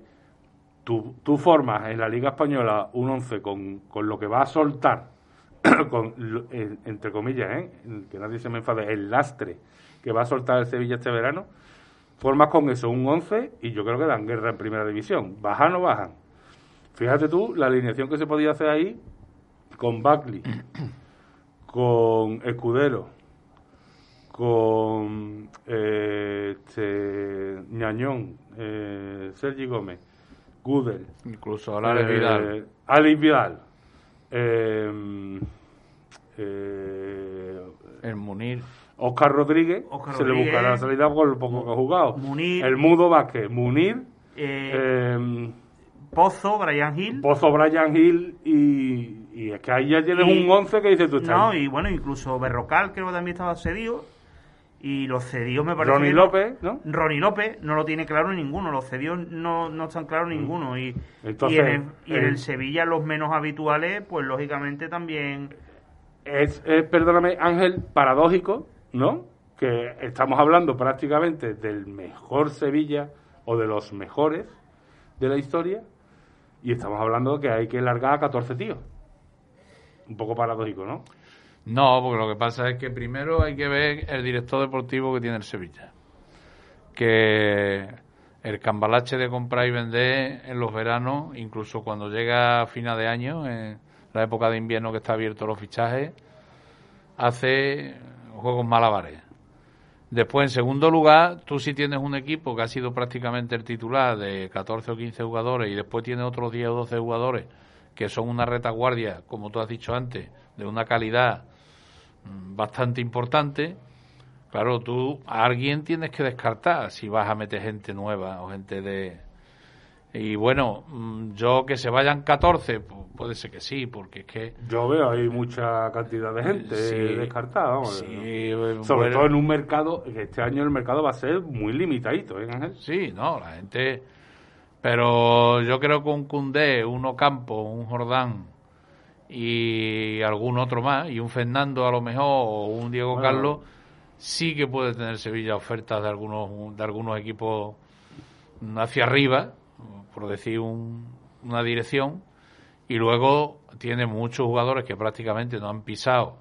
tú, tú formas en la Liga Española un once con, con lo que va a soltar, con, entre comillas, ¿eh? que nadie se me enfade, el lastre que va a soltar el Sevilla este verano, formas con eso un once y yo creo que dan guerra en primera división. ¿Bajan o bajan? Fíjate tú la alineación que se podía hacer ahí con Buckley, con Escudero, con eh, este, Ñañón, eh, Sergi Gómez, Gudel, incluso Alex eh, Vidal, Alex Vidal, eh, eh, el Munir, Oscar Rodríguez, se le buscará la salida por lo poco que ha jugado. Munir, el Mudo Vázquez, Munir, Pozo, Brian Hill. Pozo, Brian Hill y, y es que ahí ya tienes un 11 que dices tú estás. No, y bueno, incluso Berrocal creo que también estaba cedido y los cedidos me parece Ronnie López, ¿no? Ronnie López no lo tiene claro ninguno, los cedidos no, no están claros ninguno. Y, y, en, el, Sevilla los menos habituales, pues lógicamente también... Es, perdóname Ángel, paradójico, ¿no? Que estamos hablando prácticamente del mejor Sevilla o de los mejores de la historia y estamos hablando que hay que largar a 14 tíos. Un poco paradójico, ¿no? No, porque lo que pasa es que primero hay que ver el director deportivo que tiene el Sevilla. Que el cambalache de comprar y vender en los veranos, incluso cuando llega a final de año, en la época de invierno que está abierto los fichajes, hace juegos malabares. Después, en segundo lugar, tú si tienes un equipo que ha sido prácticamente el titular de 14 o 15 jugadores y después tiene otros 10 o 12 jugadores que son una retaguardia, como tú has dicho antes, de una calidad bastante importante, claro, tú a alguien tienes que descartar si vas a meter gente nueva o gente de... Y bueno, mm, yo que se vayan 14, puede ser que sí, porque es que... Yo veo hay mucha cantidad de gente descartada, Sobre todo en un mercado, este año el mercado va a ser muy limitadito, ¿eh, Ángel? Sí, no, la gente... Pero yo creo que un Cundé, un Ocampo, un Jordán, y algún otro más, y un Fernando a lo mejor, o un Diego Carlos, sí que puede tener Sevilla ofertas de algunos, de algunos equipos hacia arriba, por decir una dirección, Y luego tiene muchos jugadores que prácticamente no han pisado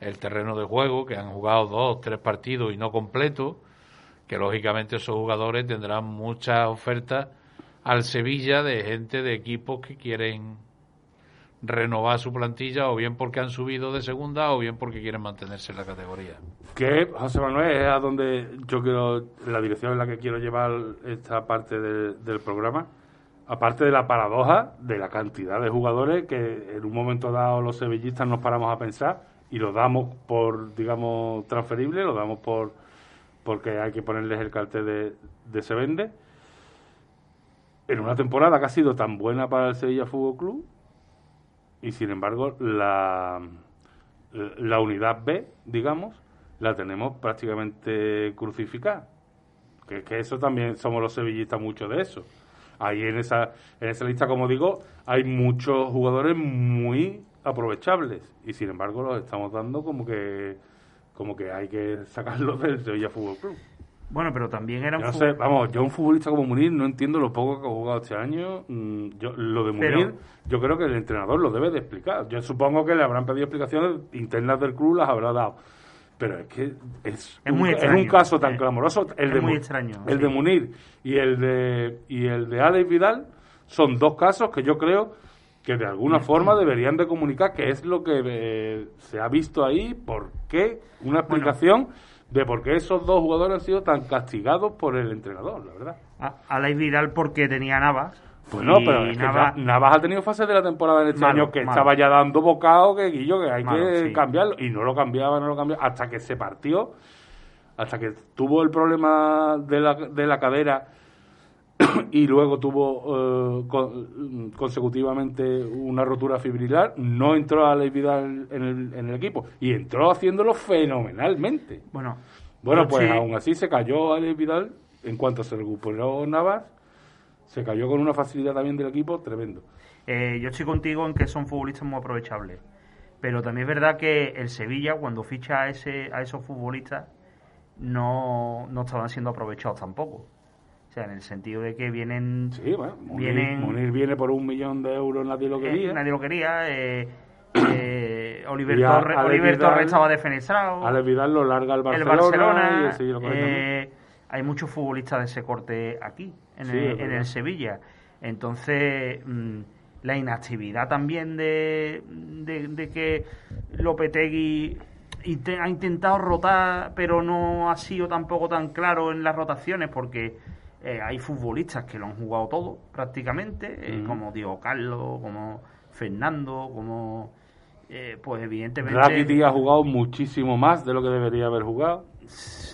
el terreno de juego, que han jugado dos, tres partidos y no completo, que lógicamente esos jugadores tendrán muchas ofertas al Sevilla de gente de equipos que quieren renovar su plantilla o bien porque han subido de segunda o bien porque quieren mantenerse en la categoría. Que, José Manuel, es a donde yo quiero, la dirección en la que quiero llevar esta parte del programa, aparte de la paradoja de la cantidad de jugadores que en un momento dado los sevillistas nos paramos a pensar y lo damos por, digamos, transferible, lo damos por porque hay que ponerles el cartel de, de se vende. En una temporada que ha sido tan buena para el Sevilla Fútbol Club, y sin embargo la, la unidad B, digamos, la tenemos prácticamente crucificada. Que, que eso también somos los sevillistas mucho de eso. Ahí en esa, en esa lista, como digo, hay muchos jugadores muy aprovechables y sin embargo los estamos dando como que como que hay que sacarlos del Sevilla Fútbol Club. Bueno, pero también era un no sé, vamos, yo un futbolista como Munir no entiendo lo poco que ha jugado este año. Mm, yo lo de Munir, yo creo que el entrenador lo debe de explicar. Yo supongo que le habrán pedido explicaciones internas del club, las habrá dado. Pero es que es, es, muy un, un caso tan eh, clamoroso. El es de, muy extraño. El de Munir y el de, y el de Alex Vidal son dos casos que yo creo que de alguna forma deberían de comunicar qué es lo que eh, se ha visto ahí, por qué, una explicación de por qué esos dos jugadores han sido tan castigados por el entrenador, la verdad. A, Alex Vidal porque tenía Navas. Pues no, pero es Navas, que Navas ha tenido fases de la temporada en este malo, año que malo. estaba ya dando bocado que Guillo que hay Malo, que sí. cambiarlo y no lo cambiaba, no lo cambiaba hasta que se partió, hasta que tuvo el problema de la, de la cadera y luego tuvo eh, con- consecutivamente una rotura fibrilar, no entró a Vidal en el, en el equipo y entró haciéndolo fenomenalmente. Bueno, Bueno, pues sí- aún así se cayó Alex Vidal en cuanto se recuperó Navas, se cayó con una facilidad también del equipo tremendo. Eh, yo estoy contigo en que son futbolistas muy aprovechables. Pero también es verdad que el Sevilla, cuando ficha a, ese, a esos futbolistas, no, no estaban siendo aprovechados tampoco. O sea, en el sentido de que vienen. Sí, bueno, Munir, Vienen- Munir viene por un millón de euros, nadie lo eh, quería. nadie lo quería. eh, eh, Oliver, a- Torres, Alex Oliver Vidal- Torres estaba defenestrado. Alex Vidal lo larga el el Barcelona, Barcelona. y el lo eh, hay muchos futbolistas de ese corte aquí, en, Sí, el, en el Sevilla. Entonces, mm, la inactividad también de, de, de que Lopetegui ha intentado rotar, pero no ha sido tampoco tan claro en las rotaciones, porque eh, hay futbolistas que lo han jugado todo prácticamente, eh, como Diego Carlos, como Fernando, como. eh, pues evidentemente. Rakitic ha jugado muchísimo más de lo que debería haber jugado.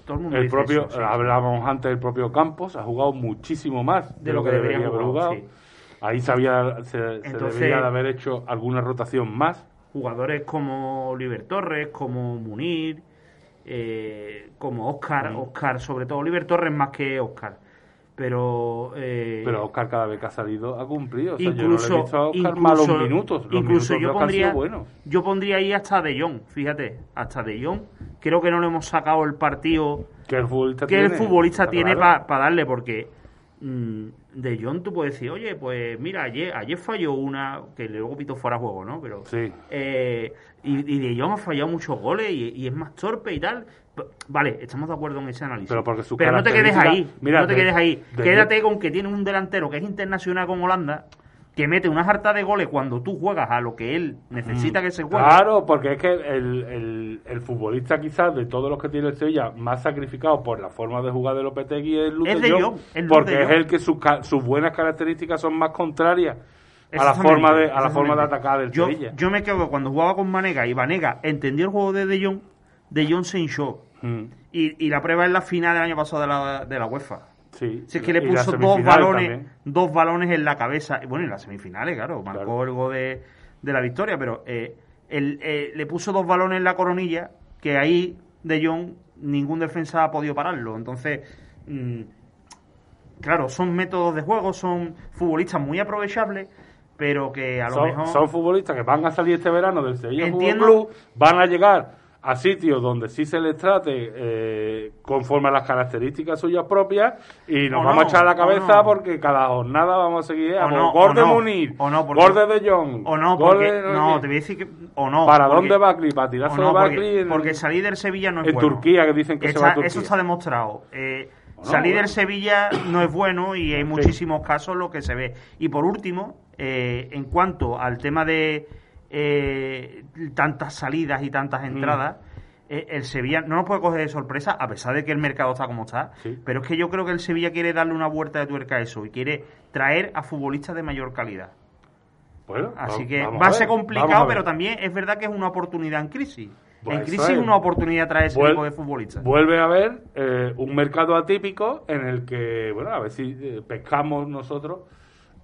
todo el mundo El propio, eso, sí. hablábamos antes del propio Campos, ha jugado muchísimo más de, lo que, debería haber jugado. sí. Ahí se, había- se, Entonces- debería de haber hecho alguna rotación más. jugadores como Oliver Torres, como Munir, eh, como Oscar, Mm. Oscar, sobre todo Oliver Torres más que Oscar. Pero, eh, Pero Oscar cada vez que ha salido ha cumplido. O sea, incluso, yo no le he visto a Oscar incluso, malos minutos. Los incluso minutos yo pondría, buenos. yo pondría ahí hasta De Jong, fíjate, hasta De Jong. Creo que no le hemos sacado el partido Que el futbolista que el tiene. futbolista Está tiene claro. para darle, porque De Jong tú puedes decir, oye, pues mira, ayer, ayer falló una, que luego pitó fuera juego, ¿no? Pero Sí. eh, y, y De Jong ha fallado muchos goles y, y es más torpe y tal. Vale, estamos de acuerdo en ese análisis. Pero porque sus no te quedes ahí. Mira, no te de- quedes ahí. de- Quédate con que tiene un delantero que es internacional con Holanda, que mete una jarta de goles cuando tú juegas a lo que él necesita que se juegue. Mm. Claro, porque es que el, el, el futbolista quizás de todos los que tiene el Sevilla más sacrificado por la forma de jugar de Lopetegui es Es de Jong, porque de es el que sus, sus buenas características son más contrarias a la forma de a la forma de atacar del yo, Sevilla. Yo me quedo cuando jugaba con Vanega y Vanega entendió el juego de De Jong, De Jong se hinchó. Mm, Y, y la prueba es la final del año pasado de la, de la UEFA. Sí. Si es que le puso dos balones, también. dos balones en la cabeza. Bueno, en las semifinales, claro, marcó Claro. el gol de, de la victoria, pero eh, eh, le puso dos balones en la coronilla que ahí De Jong ningún defensa ha podido pararlo. Entonces, mm, claro, son métodos de juego, son futbolistas muy aprovechables, pero que a lo son, mejor son futbolistas que van a salir este verano del Sevilla Fútbol Entiendo- Club, van a llegar a sitios donde sí se les trate eh, conforme a las características suyas propias y nos vamos a echar la cabeza porque cada jornada vamos a seguir a no, gol de Munir, o no, gol de De Jong, o no, porque, de no, te voy a decir que o no. ¿Para porque- dónde Bacli? ¿Para tirazo o no, de porque, Bacli en, porque salir del Sevilla no es en bueno. Turquía que dicen que se va a Turquía? Eso está demostrado. Eh, salir bueno. del Sevilla no es bueno y hay muchísimos casos lo que se ve. Y por último, eh, en cuanto al tema de eh, tantas salidas y tantas entradas, eh, el Sevilla no nos puede coger de sorpresa, a pesar de que el mercado está como está, Sí. pero es que yo creo que el Sevilla quiere darle una vuelta de tuerca a eso y quiere traer a futbolistas de mayor calidad. Bueno, Así que va a ser complicado, a pero también es verdad que es una oportunidad en crisis. Pues en crisis es. una oportunidad traer ese Vuel- tipo de futbolistas. Vuelve a haber eh, un mercado atípico en el que, bueno, a ver si eh, pescamos nosotros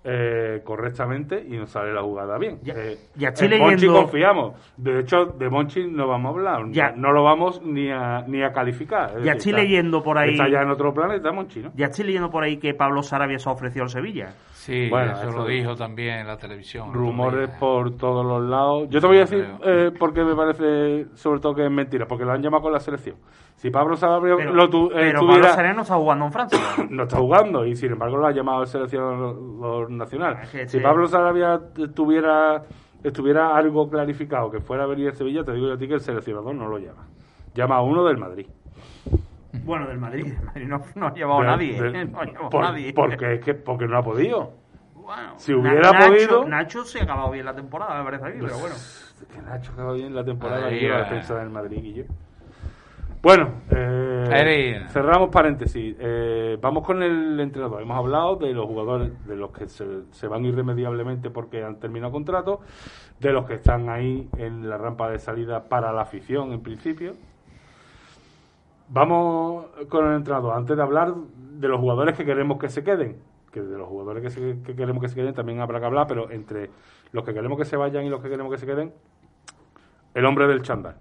eh, correctamente y nos sale la jugada bien. Ya- Eh, ya estoy en Monchi confiamos. De hecho, de Monchi no vamos a hablar. Ya- No, no lo vamos ni a, ni a calificar. Es Ya decir, estoy está- leyendo por ahí- Está ya en otro planeta, Monchi, ¿no? Ya estoy leyendo por ahí que Pablo Sarabia se ha ofrecido al Sevilla. Sí, Bueno, eso, eso- lo dijo también en la televisión. Rumores por todos los lados. Yo te voy a decir eh, porque me parece, sobre todo, que es mentira, porque lo han llamado con la selección. Si Pablo Sarabia Pero, lo tu- eh, pero tuviera- Pablo Sarabia no está jugando en Francia. no está jugando y sin embargo lo ha llamado el seleccionador nacional. Ah, si. Pablo Sarabia tuviera estuviera algo clarificado que fuera a venir a Sevilla, te digo yo a ti que el seleccionador no lo llama. Llama a uno del Madrid. bueno, del Madrid. del Madrid no, no ha llevado De- a nadie. de- ¿eh? No ha llevado por- nadie. Porque es que porque no ha podido. Bueno, si hubiera Nacho- podido- Nacho se ha acabado bien la temporada, me parece a mí, pero bueno. Que Nacho acaba bien la temporada y la defensa del Madrid yo. Bueno, eh, cerramos paréntesis. Eh, vamos con el entrenador. Hemos hablado de los jugadores, de los que se, se van irremediablemente porque han terminado contrato, de los que están ahí en la rampa de salida para la afición en principio. Vamos con el entrenador. Antes de hablar de los jugadores que queremos que se queden, que de los jugadores que, se- que queremos que se queden también habrá que hablar, pero entre los que queremos que se vayan y los que queremos que se queden, el hombre del chándal.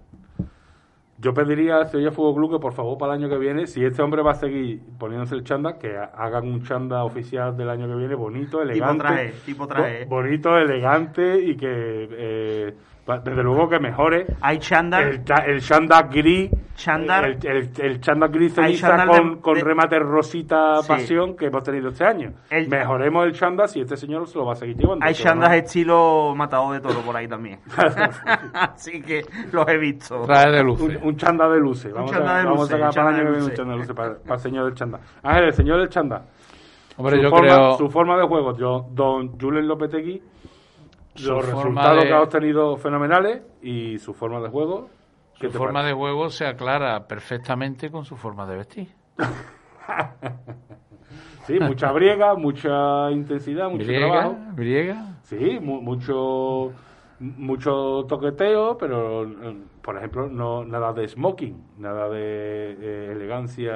Yo pediría al Sevilla Fútbol Club que por favor para el año que viene, si este hombre va a seguir poniéndose el chándal, que ha- hagan un chándal oficial del año que viene bonito, elegante, traje, tipo traje. bo- bonito, elegante y que eh, desde luego que mejore Hay chándal, el, el chándal gris, Chándal. el, el, el chándal gris ceniza chándal de- con, de- remate rosita Sí. pasión que hemos tenido este año. El- Mejoremos el chándal si este señor se lo va a seguir llevando. hay chandas bueno. estilo matado de toro por ahí también. Así que los he visto. Trae de luz. Un, un chándal de luces. Vamos, chándal a, de vamos luces, a sacar para el año que chándal viene un luces. chándal de luces para, para el señor del chándal. Ángel, el señor del chándal. Hombre, su, yo forma, creo. su forma de juego, yo, don Julen Lopetegui, los resultados de- que ha obtenido fenomenales y su forma de juego. ¿qué Su forma parece? de juego se aclara perfectamente con su forma de vestir. Sí, mucha briega, mucha intensidad, mucho trabajo. Griega, griega. Sí, mu- mucho mucho toqueteo, pero eh, por ejemplo no nada de smoking, nada de eh, elegancia,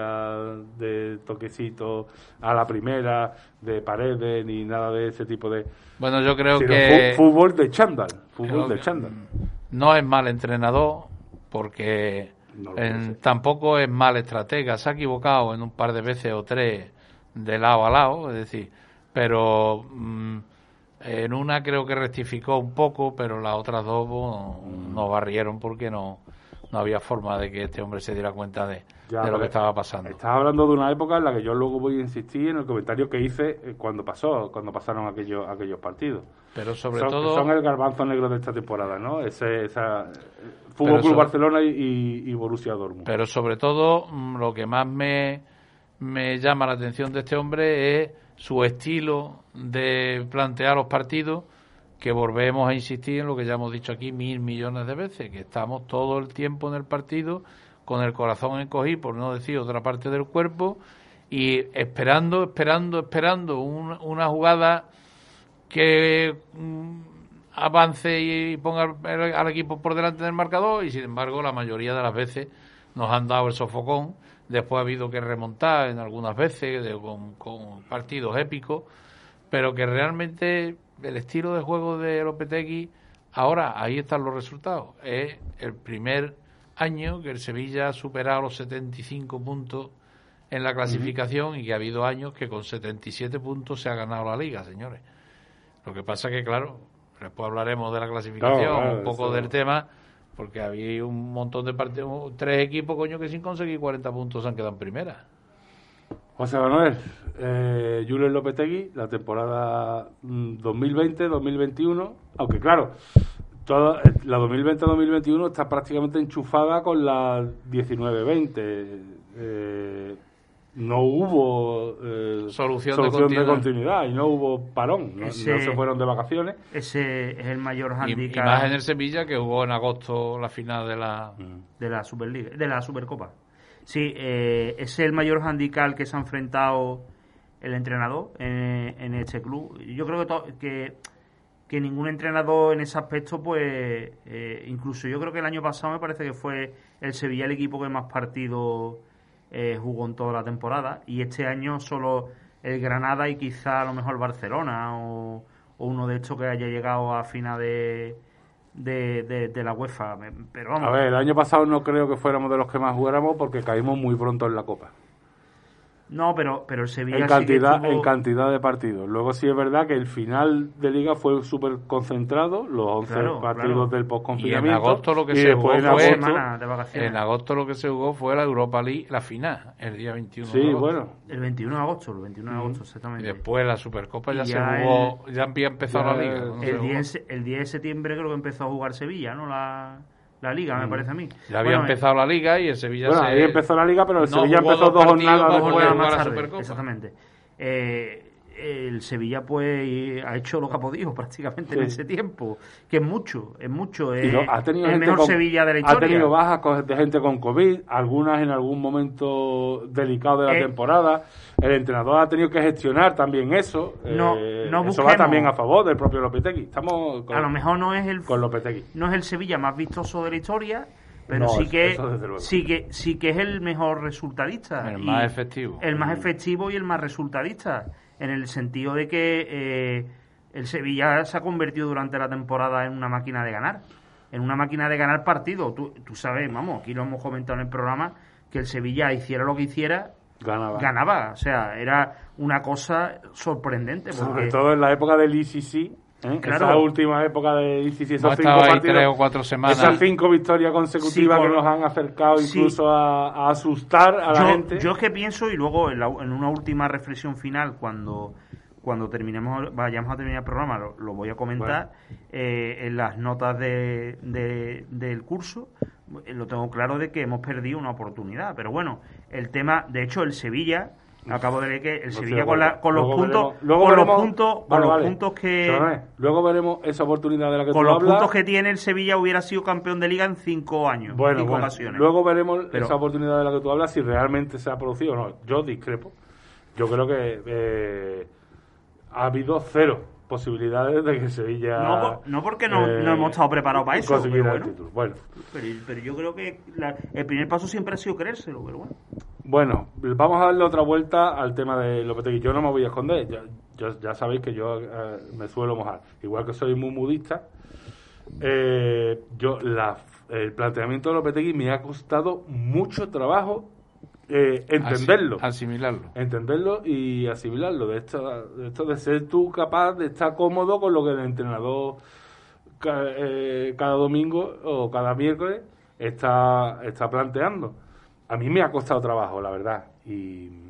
de toquecito a la primera, de paredes ni nada de ese tipo de Bueno, yo creo que fútbol de chándal, fútbol de chándal. no es mal entrenador porque No en- tampoco es mal estratega. Se ha equivocado en un par de veces o tres de lado a lado, es decir, pero mm, en una creo que rectificó un poco, pero las otras dos bueno, no barrieron porque no, no había forma de que este hombre se diera cuenta de, Ya, de lo que estaba pasando. Estás hablando de una época en la que yo luego voy a insistir en el comentario que hice eh, cuando pasó, cuando pasaron aquellos aquellos partidos. Pero sobre son, todo son el garbanzo negro de esta temporada, ¿no? Ese, esa, eh, Fútbol Club Barcelona y, y, y Borussia Dortmund. Pero sobre todo, mm, lo que más me, me llama la atención de este hombre es su estilo de plantear los partidos, que volvemos a insistir en lo que ya hemos dicho aquí mil millones de veces, que estamos todo el tiempo en el partido con el corazón encogido, por no decir otra parte del cuerpo, y esperando, esperando, esperando un- una jugada que mm, avance y ponga al, al equipo por delante del marcador y sin embargo la mayoría de las veces nos han dado el sofocón después ha habido que remontar en algunas veces de- con, con partidos épicos pero que realmente el estilo de juego de Lopetegui ahora ahí están los resultados es el primer año que el Sevilla ha superado los 75 puntos en la clasificación y que ha habido años que con 77 puntos se ha ganado la liga, señores. Lo que pasa que, claro, después hablaremos de la clasificación, Claro, claro, un poco eso- del tema, porque había un montón de partidos, tres equipos, coño, que sin conseguir 40 puntos se han quedado en primera. José Manuel, eh, Julio Lopetegui, la temporada 2020-2021, mm, aunque claro, toda, la 2020-2021 está prácticamente enchufada con la 19-20. Eh, no hubo eh, solución, de, continuidad. y no hubo parón, no, se fueron de vacaciones. Ese es el mayor handicap. Y, más en el Sevilla que hubo en agosto la final de la de la Superliga, de la Supercopa. Sí, eh, ese es el mayor handicap que se ha enfrentado el entrenador en, este club. Yo creo que, que, que ningún entrenador en ese aspecto, pues, eh, incluso yo creo que el año pasado me parece que fue el Sevilla el equipo que más partidos eh, jugó en toda la temporada y este año solo el Granada y quizá a lo mejor Barcelona o, uno de estos que haya llegado a final de, de, la UEFA. Pero vamos. A ver, el año pasado no creo que fuéramos de los que más jugáramos porque caímos muy pronto en la Copa. No, pero, pero el Sevilla en cantidad, en cantidad de partidos. Luego sí es verdad que el final de liga fue súper concentrado, los 11 partidos del postconfinamiento. Y en agosto lo que se jugó fue en agosto lo que se jugó fue la Europa League, la final, el día 21 sí, de agosto. bueno. El 21 de agosto, el 21 de agosto, exactamente. Y después la Supercopa ya, se jugó, ya había empezado la liga. El, día, el día de septiembre creo que empezó a jugar Sevilla, ¿no? La la liga, me mm. parece a mí. Ya había empezado la liga y el Sevilla bueno, se... ahí empezó la liga, pero el Sevilla empezó dos jornadas después de la Supercopa. Exactamente. Eh, el Sevilla pues ha hecho lo que ha podido prácticamente en ese tiempo, que es mucho, es mucho, es ha tenido el mejor Sevilla de la historia. Ha tenido bajas de gente con COVID, algunas en algún momento delicado de la eh, temporada. El entrenador ha tenido que gestionar también eso. No, eh, no eso va también a favor del propio Lopetegui. Estamos a lo mejor no es el con Lopetegui. No es el Sevilla más vistoso de la historia, pero sí que sí que sí que es el mejor resultadista, el más efectivo, el más efectivo y el más resultadista en el sentido de que eh, el Sevilla se ha convertido durante la temporada en una máquina de ganar, en una máquina de ganar partido. Tú, tú sabes, vamos, aquí lo hemos comentado en el programa, que el Sevilla hiciera lo que hiciera, ganaba. ganaba. O sea, era una cosa sorprendente. Sobre todo en la época del ICC, ¿Eh? Claro. Esa última época de ICC, esos cinco partidos, o cuatro semanas. Esas cinco victorias consecutivas que nos han acercado incluso a, asustar a la gente. Yo es que pienso, y luego en, una última reflexión final, cuando cuando terminemos, vayamos a terminar el programa, lo, voy a comentar eh, en las notas de, del curso. Eh, lo tengo claro de que hemos perdido una oportunidad. Pero bueno, el tema, de hecho, el Sevilla Acabo de leer que el Sevilla con, con, los puntos, con los puntos, con los puntos que luego veremos esa oportunidad de la que con los puntos que tiene el Sevilla hubiera sido campeón de liga en cinco años, bueno, cinco ocasiones. Luego veremos esa oportunidad de la que tú hablas si realmente se ha producido o no. Yo discrepo. Yo creo que eh, ha habido cero posibilidades de que Sevilla. No, no porque no, no, eh, hemos estado preparados para eso. Pero bueno. Pero, yo creo que el primer paso siempre ha sido creérselo, pero bueno. Bueno, vamos a darle otra vuelta al tema de Lopetegui. Yo no me voy a esconder, ya, ya, sabéis que yo eh, me suelo mojar. Igual que soy muy mudista, eh, yo la, el planteamiento de Lopetegui me ha costado mucho trabajo eh, entenderlo. asimilarlo. Entenderlo y asimilarlo. De esto, de esto de ser tú capaz de estar cómodo con lo que el entrenador cada domingo o cada miércoles está, está planteando a mí me ha costado trabajo, la verdad. Y,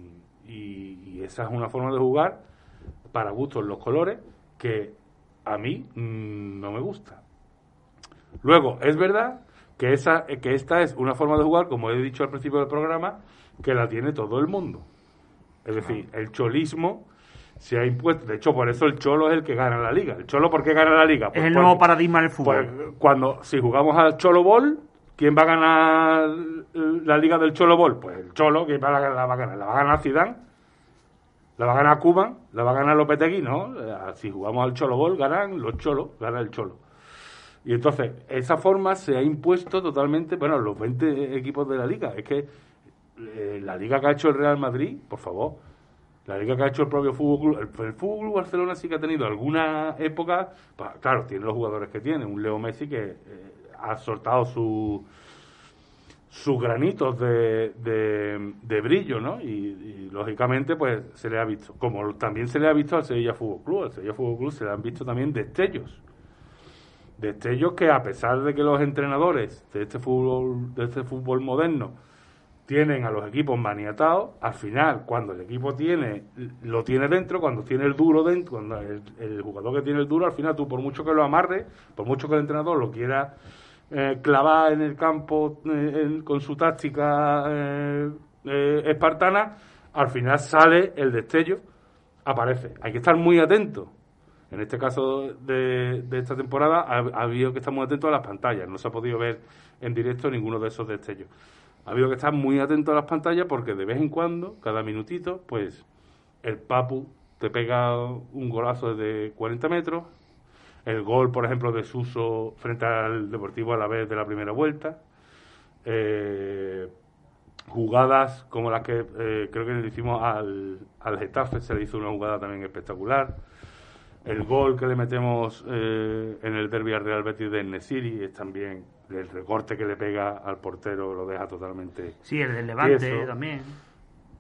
esa es una forma de jugar para gustos los colores que a mí mm, no me gusta. Luego, es verdad que, esa, que esta es una forma de jugar, como he dicho al principio del programa, que la tiene todo el mundo. Es decir, el cholismo se ha impuesto. De hecho, por eso el cholo es el que gana la liga. ¿El cholo por qué gana la liga? es pues el nuevo paradigma del fútbol. Pues cuando, si jugamos al cholo ball, ¿Quién va a ganar la liga del Cholo Ball? Pues el Cholo, ¿quién va a ganar? La va a ganar, ¿La va a ganar Zidane? ¿La va a ganar Cuba? ¿La va a ganar Lopetegui? No, si jugamos al Cholo Ball, ganan los Cholos, gana el Cholo. Y entonces, esa forma se ha impuesto totalmente, bueno, los 20 equipos de la liga. Es que eh, la liga que ha hecho el Real Madrid, por favor, la liga que ha hecho el propio Fútbol Club, el, Fútbol Club Barcelona sí que ha tenido alguna época, pues, claro, tiene los jugadores que tiene, un Leo Messi que eh, ha soltado su, sus granitos de, de, brillo, ¿no? Y, lógicamente, pues se le ha visto. Como también se le ha visto al Sevilla Fútbol Club. Al Sevilla Fútbol Club se le han visto también destellos Destellos que a pesar de que los entrenadores de este fútbol, de este fútbol moderno tienen a los equipos maniatados, al final, cuando el equipo tiene, lo tiene dentro, cuando tiene el duro dentro, cuando el, jugador que tiene el duro, al final tú, por mucho que lo amarre, por mucho que el entrenador lo quiera eh, clavar en el campo eh, con su táctica eh, espartana, al final sale el destello, aparece. Hay que estar muy atento. En este caso de, esta temporada ha, ha habido que estar muy atento a las pantallas. No se ha podido ver en directo ninguno de esos destellos ha habido que estar muy atento a las pantallas porque de vez en cuando, cada minutito, pues el Papu te pega un golazo de 40 metros, el gol, por ejemplo, de Suso frente al Deportivo a la vez de la primera vuelta, eh, jugadas como las que eh, creo que le hicimos al, al Getafe, se le hizo una jugada también espectacular. El gol que le metemos eh, en el derby al Real Betis de Nesiri es también el recorte que le pega al portero lo deja totalmente. Sí, el del Levante también.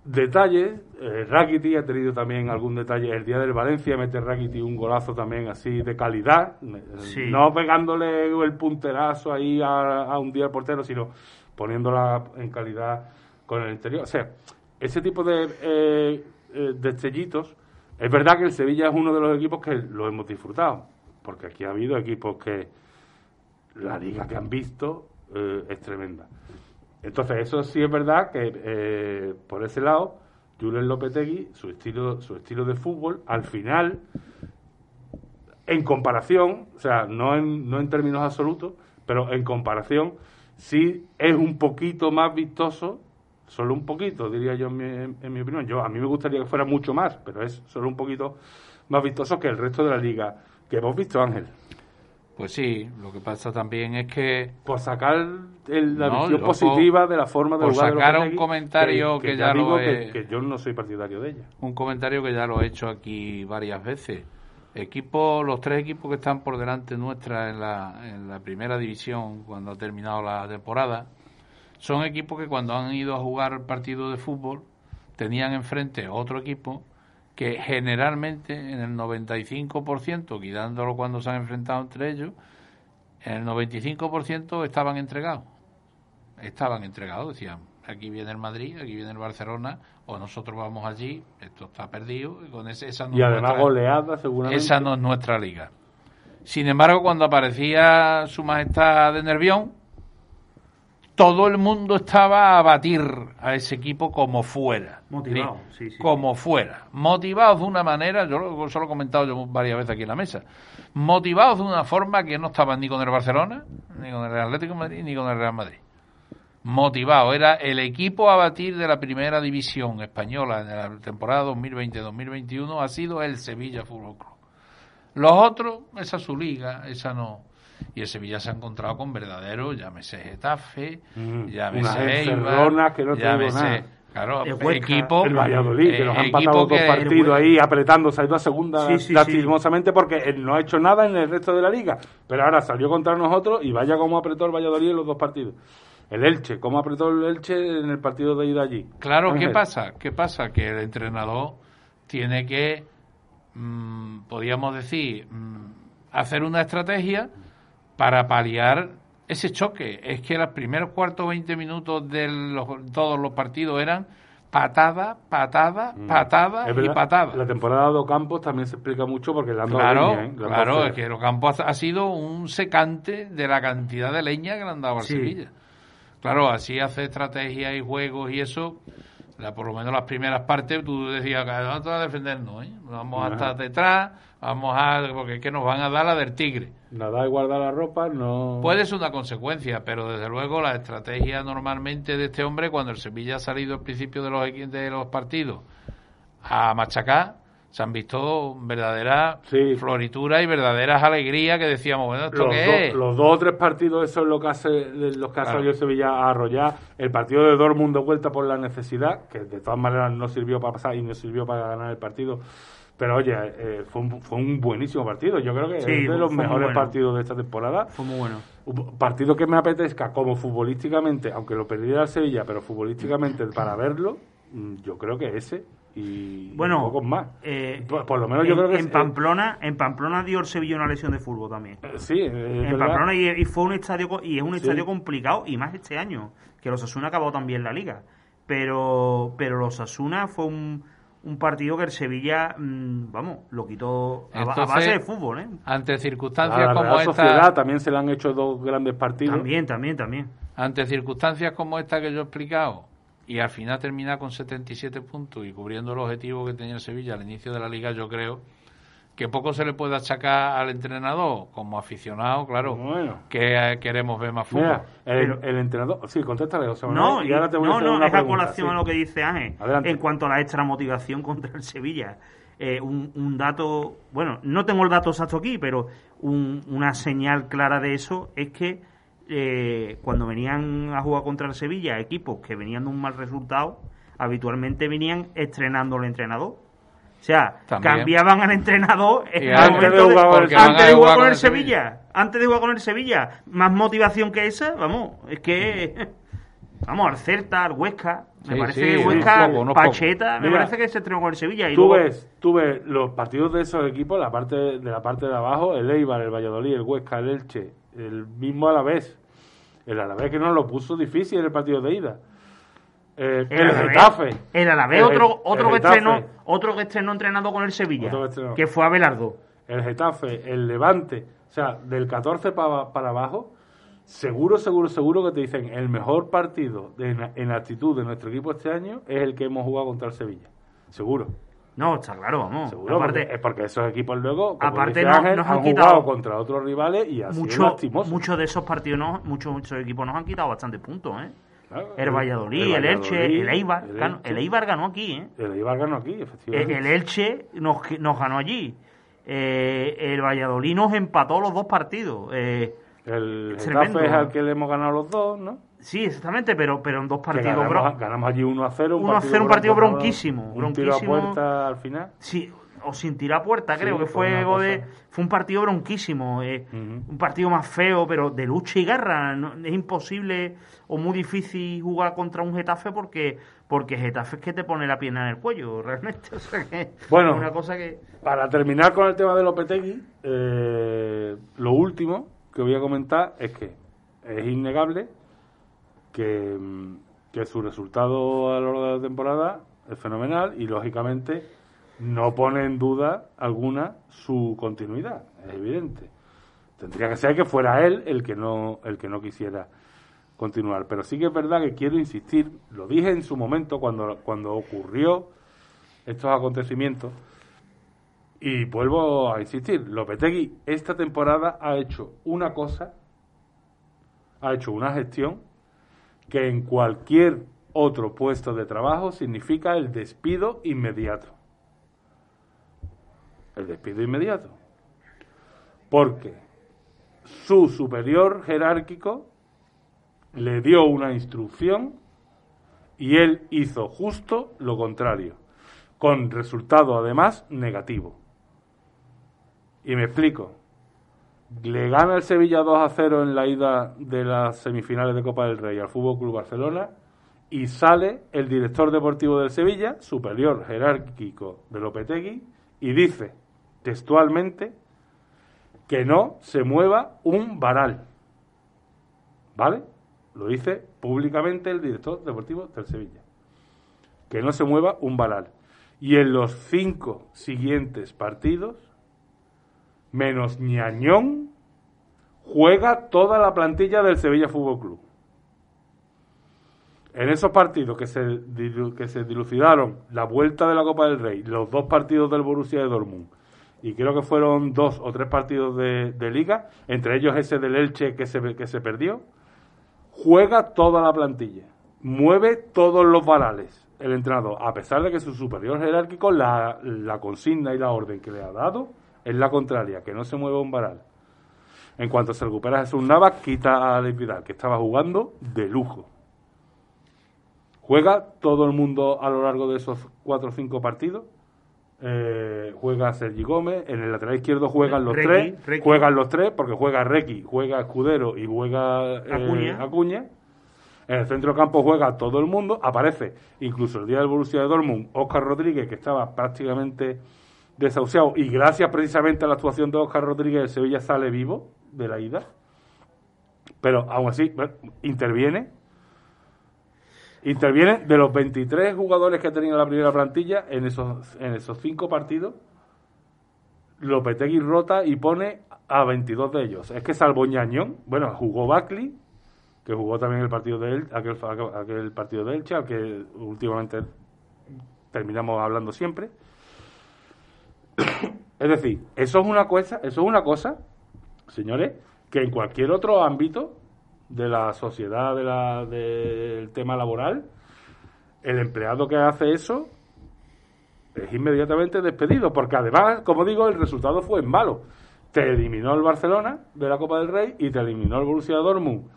Detalles, eh, Rakiti ha tenido también algún detalle. El día del Valencia mete Rakiti un golazo también así de calidad, no pegándole el punterazo ahí a, un día al portero, sino poniéndola en calidad con el interior. O sea, ese tipo de eh, eh, destellitos, es verdad que el Sevilla es uno de los equipos que lo hemos disfrutado, porque aquí ha habido equipos que la liga que han visto eh, es tremenda. Entonces, eso sí es verdad que eh, por ese lado, Julen Lopetegui, su estilo, su estilo de fútbol, al final, en comparación, o sea, no en, no en términos absolutos, pero en comparación, sí es un poquito más vistoso, solo un poquito, diría yo en mi, en mi opinión. Yo, a mí me gustaría que fuera mucho más, pero es solo un poquito más vistoso que el resto de la liga que hemos visto, Ángel. Pues sí, lo que pasa también es que... Por sacar la visión positiva de la forma de por sacar un comentario que, ya lo he... Que, yo no soy partidario de ella. Un comentario que ya lo he hecho aquí varias veces. Equipo, los tres equipos que están por delante nuestra en la, en la primera división cuando ha terminado la temporada, son equipos que cuando han ido a jugar partidos de fútbol tenían enfrente otro equipo que generalmente en el 95%, quitándolo cuando se han enfrentado entre ellos, en el 95% estaban entregados. Estaban entregados, decían, aquí viene el Madrid, aquí viene el Barcelona, o nosotros vamos allí, esto está perdido, y con ese, esa no y además goleada seguramente. Esa no es nuestra liga. Sin embargo, cuando aparecía su majestad de Nervión, todo el mundo estaba a batir a ese equipo como fuera. Motivado, sí, sí. Como fuera. Motivados de una manera, yo lo, he comentado yo varias veces aquí en la mesa, motivados de una forma que no estaban ni con el Barcelona, ni con el Atlético de Madrid, ni con el Real Madrid. Motivado, era el equipo a batir de la primera división española en la temporada 2020-2021 ha sido el Sevilla Fútbol Club. Los otros, esa es su liga, esa no y el Sevilla se ha encontrado con verdaderos, llámese Getafe, mm, llámese Eibar, que no llámese... Claro, equipo. El Valladolid, que nos han pasado dos partidos ahí apretándose, ha ido a segunda lastimosamente porque él no ha hecho nada en el resto de la liga. Pero ahora salió contra nosotros y vaya como apretó el Valladolid en los dos partidos. El Elche, ¿cómo apretó el Elche en el partido de ida allí? Claro, ¿qué pasa? ¿Qué pasa? Que el entrenador tiene que, mmm, podríamos decir, mm, hacer una estrategia para paliar ese choque. Es que los primeros cuartos 20 minutos de todos los partidos eran patada, patada, mm. patada y patada. La temporada de Ocampos también se explica mucho porque le han dado claro, leña, ¿eh? Claro, es que Ocampos ha sido un secante de la cantidad de leña que le han dado a Sevilla. Claro, así hace estrategia y juegos y eso, la, por lo menos las primeras partes, tú decías, vamos a defendernos, ¿eh? vamos a estar detrás, vamos a... porque es que nos van a dar la del tigre. Nada de guardar la ropa, no... Puede ser una consecuencia, pero desde luego la estrategia normalmente de este hombre, cuando el Sevilla ha salido al principio de los, de los partidos a machacar, se han visto verdaderas florituras y verdaderas alegrías que decíamos, bueno, ¿esto los qué es? Los dos o tres partidos, eso es lo que hace, los que ha salido Sevilla a arrollar. El partido de Dortmund de vuelta por la necesidad, que de todas maneras no sirvió para pasar y no sirvió para ganar el partido pero oye, eh, fue, un, fue, un, buenísimo partido. Yo creo que es de los mejores partidos de esta temporada. Fue muy bueno. Un partido que me apetezca como futbolísticamente, aunque lo perdiera el Sevilla, pero futbolísticamente para verlo, mm, yo creo que ese y bueno, pocos más. Eh, por, lo menos yo creo que en Pamplona, en Pamplona dio el Sevilla una lesión de fútbol también. Eh, sí, en Pamplona y, fue un estadio y es un estadio complicado y más este año que los Asuna acabó también la liga, pero pero los Asuna fue un, un partido que el Sevilla, mm, vamos, lo quitó a, base de fútbol, ¿eh? Ante circunstancias como esta, también se le han hecho dos grandes partidos. También, también, también. Ante circunstancias como esta que yo he explicado y al final termina con 77 puntos y cubriendo el objetivo que tenía el Sevilla al inicio de la liga, yo creo que poco se le puede achacar al entrenador como aficionado, claro, que eh, queremos ver más fútbol. el, entrenador, sí, contéstale, No, y ahora te voy no, a hacer no, es a colación a lo que dice Ángel en cuanto a la extra motivación contra el Sevilla. Eh, un, un, dato, bueno, no tengo el dato exacto aquí, pero una señal clara de eso es que eh, cuando venían a jugar contra el Sevilla, equipos que venían de un mal resultado, habitualmente venían estrenando al entrenador. O sea, cambiaban al entrador antes, de jugar, con el Sevilla. Antes de jugar con el Sevilla. Más motivación que esa, vamos, es que... Vamos, al Celta, al Huesca. Me parece que Huesca, Pacheta, me parece que se estrenó con el Sevilla. Y tú, ves, tú ves los partidos de esos equipos, la parte de la parte de abajo, el Eibar, el Valladolid, el Huesca, el Elche, el mismo Alavés, el Alavés que nos lo puso difícil en el partido de ida. Eh, el, el Getafe. El Alavés, otro, otro, que estrenó, otro que estrenó entrenado con el Sevilla, que, fue Abelardo. El Getafe, el Levante, o sea, del 14 para, para abajo, seguro, seguro, seguro que te dicen el mejor partido en, actitud de nuestro equipo este año es el que hemos jugado contra el Sevilla. Seguro. No, está claro, vamos. Seguro, aparte, es porque esos equipos luego, aparte nos, han, han, quitado contra otros rivales y así mucho, Muchos de esos partidos, muchos, muchos equipos nos han quitado bastantes puntos, ¿eh? El, Valladolid, el, Elche, el Eibar. El, Eibar ganó aquí, ¿eh? El Eibar ganó aquí, efectivamente. El, Elche nos, nos ganó allí. Eh, el Valladolid nos empató los dos partidos. Eh, el Getafe es al que le hemos ganado los dos, ¿no? Sí, exactamente, pero, pero en dos partidos. Ganamos, ganamos, allí 1 a 0. 1 a 0, un partido bronquísimo. Un tiro a puerta al final. Sí, o sin tirar puerta, creo que fue de, fue un partido bronquísimo, eh, un partido más feo, pero de lucha y garra. es imposible o muy difícil jugar contra un Getafe porque porque Getafe es que te pone la pierna en el cuello, realmente. bueno, una cosa que... para terminar con el tema de Lopetegui, eh, lo último que voy a comentar es que es innegable que, que su resultado a lo largo de la temporada es fenomenal y lógicamente no pone en duda alguna su continuidad, es evidente. Tendría que ser que fuera él el que no, el que no quisiera continuar. Pero sí que es verdad que quiero insistir, lo dije en su momento cuando, cuando ocurrió estos acontecimientos, y vuelvo a insistir, Lopetegui esta temporada ha hecho una cosa, ha hecho una gestión que en cualquier otro puesto de trabajo significa el despido inmediato el despido inmediato. Porque su superior jerárquico le dio una instrucción y él hizo justo lo contrario, con resultado además negativo. Y me explico. Le gana el Sevilla 2 a 0 en la ida de las semifinales de Copa del Rey al Fútbol Club Barcelona y sale el director deportivo del Sevilla, superior jerárquico de Lopetegui, y dice textualmente que no se mueva un varal. ¿Vale? Lo dice públicamente el director deportivo del Sevilla. Que no se mueva un varal. Y en los cinco siguientes partidos, menos Ñañón, juega toda la plantilla del Sevilla Fútbol Club. En esos partidos que se, que se dilucidaron la vuelta de la Copa del Rey, los dos partidos del Borussia de Dortmund y creo que fueron dos o tres partidos de, liga, entre ellos ese del Elche que se, que se perdió, juega toda la plantilla, mueve todos los varales el entrenador, a pesar de que su superior jerárquico, la, la consigna y la orden que le ha dado es la contraria, que no se mueva un varal. En cuanto se recupera Jesús Navas, quita a Vidal, que estaba jugando de lujo. Juega todo el mundo a lo largo de esos cuatro o cinco partidos eh, juega Sergi Gómez, en el lateral izquierdo juegan los tres, juegan los tres, porque juega Requi, juega Escudero y juega eh, Acuña. En el centro campo juega todo el mundo, aparece incluso el día del Borussia de Dortmund, Oscar Rodríguez, que estaba prácticamente desahuciado, y gracias precisamente a la actuación de Oscar Rodríguez, el Sevilla sale vivo de la ida. Pero aún así, interviene. Interviene de los 23 jugadores que ha tenido la primera plantilla en esos, en esos cinco partidos. Lopetegui rota y pone a 22 de ellos. Es que salvo Ñañón, bueno, jugó Buckley, que jugó también el partido de él, aquel, aquel partido de Elche, al que últimamente terminamos hablando siempre. es decir, eso es una cosa, eso es una cosa, señores, que en cualquier otro ámbito de la sociedad, de la, del tema laboral, el empleado que hace eso es inmediatamente despedido, porque además, como digo, el resultado fue malo. Te eliminó el Barcelona de la Copa del Rey y te eliminó el Borussia Dortmund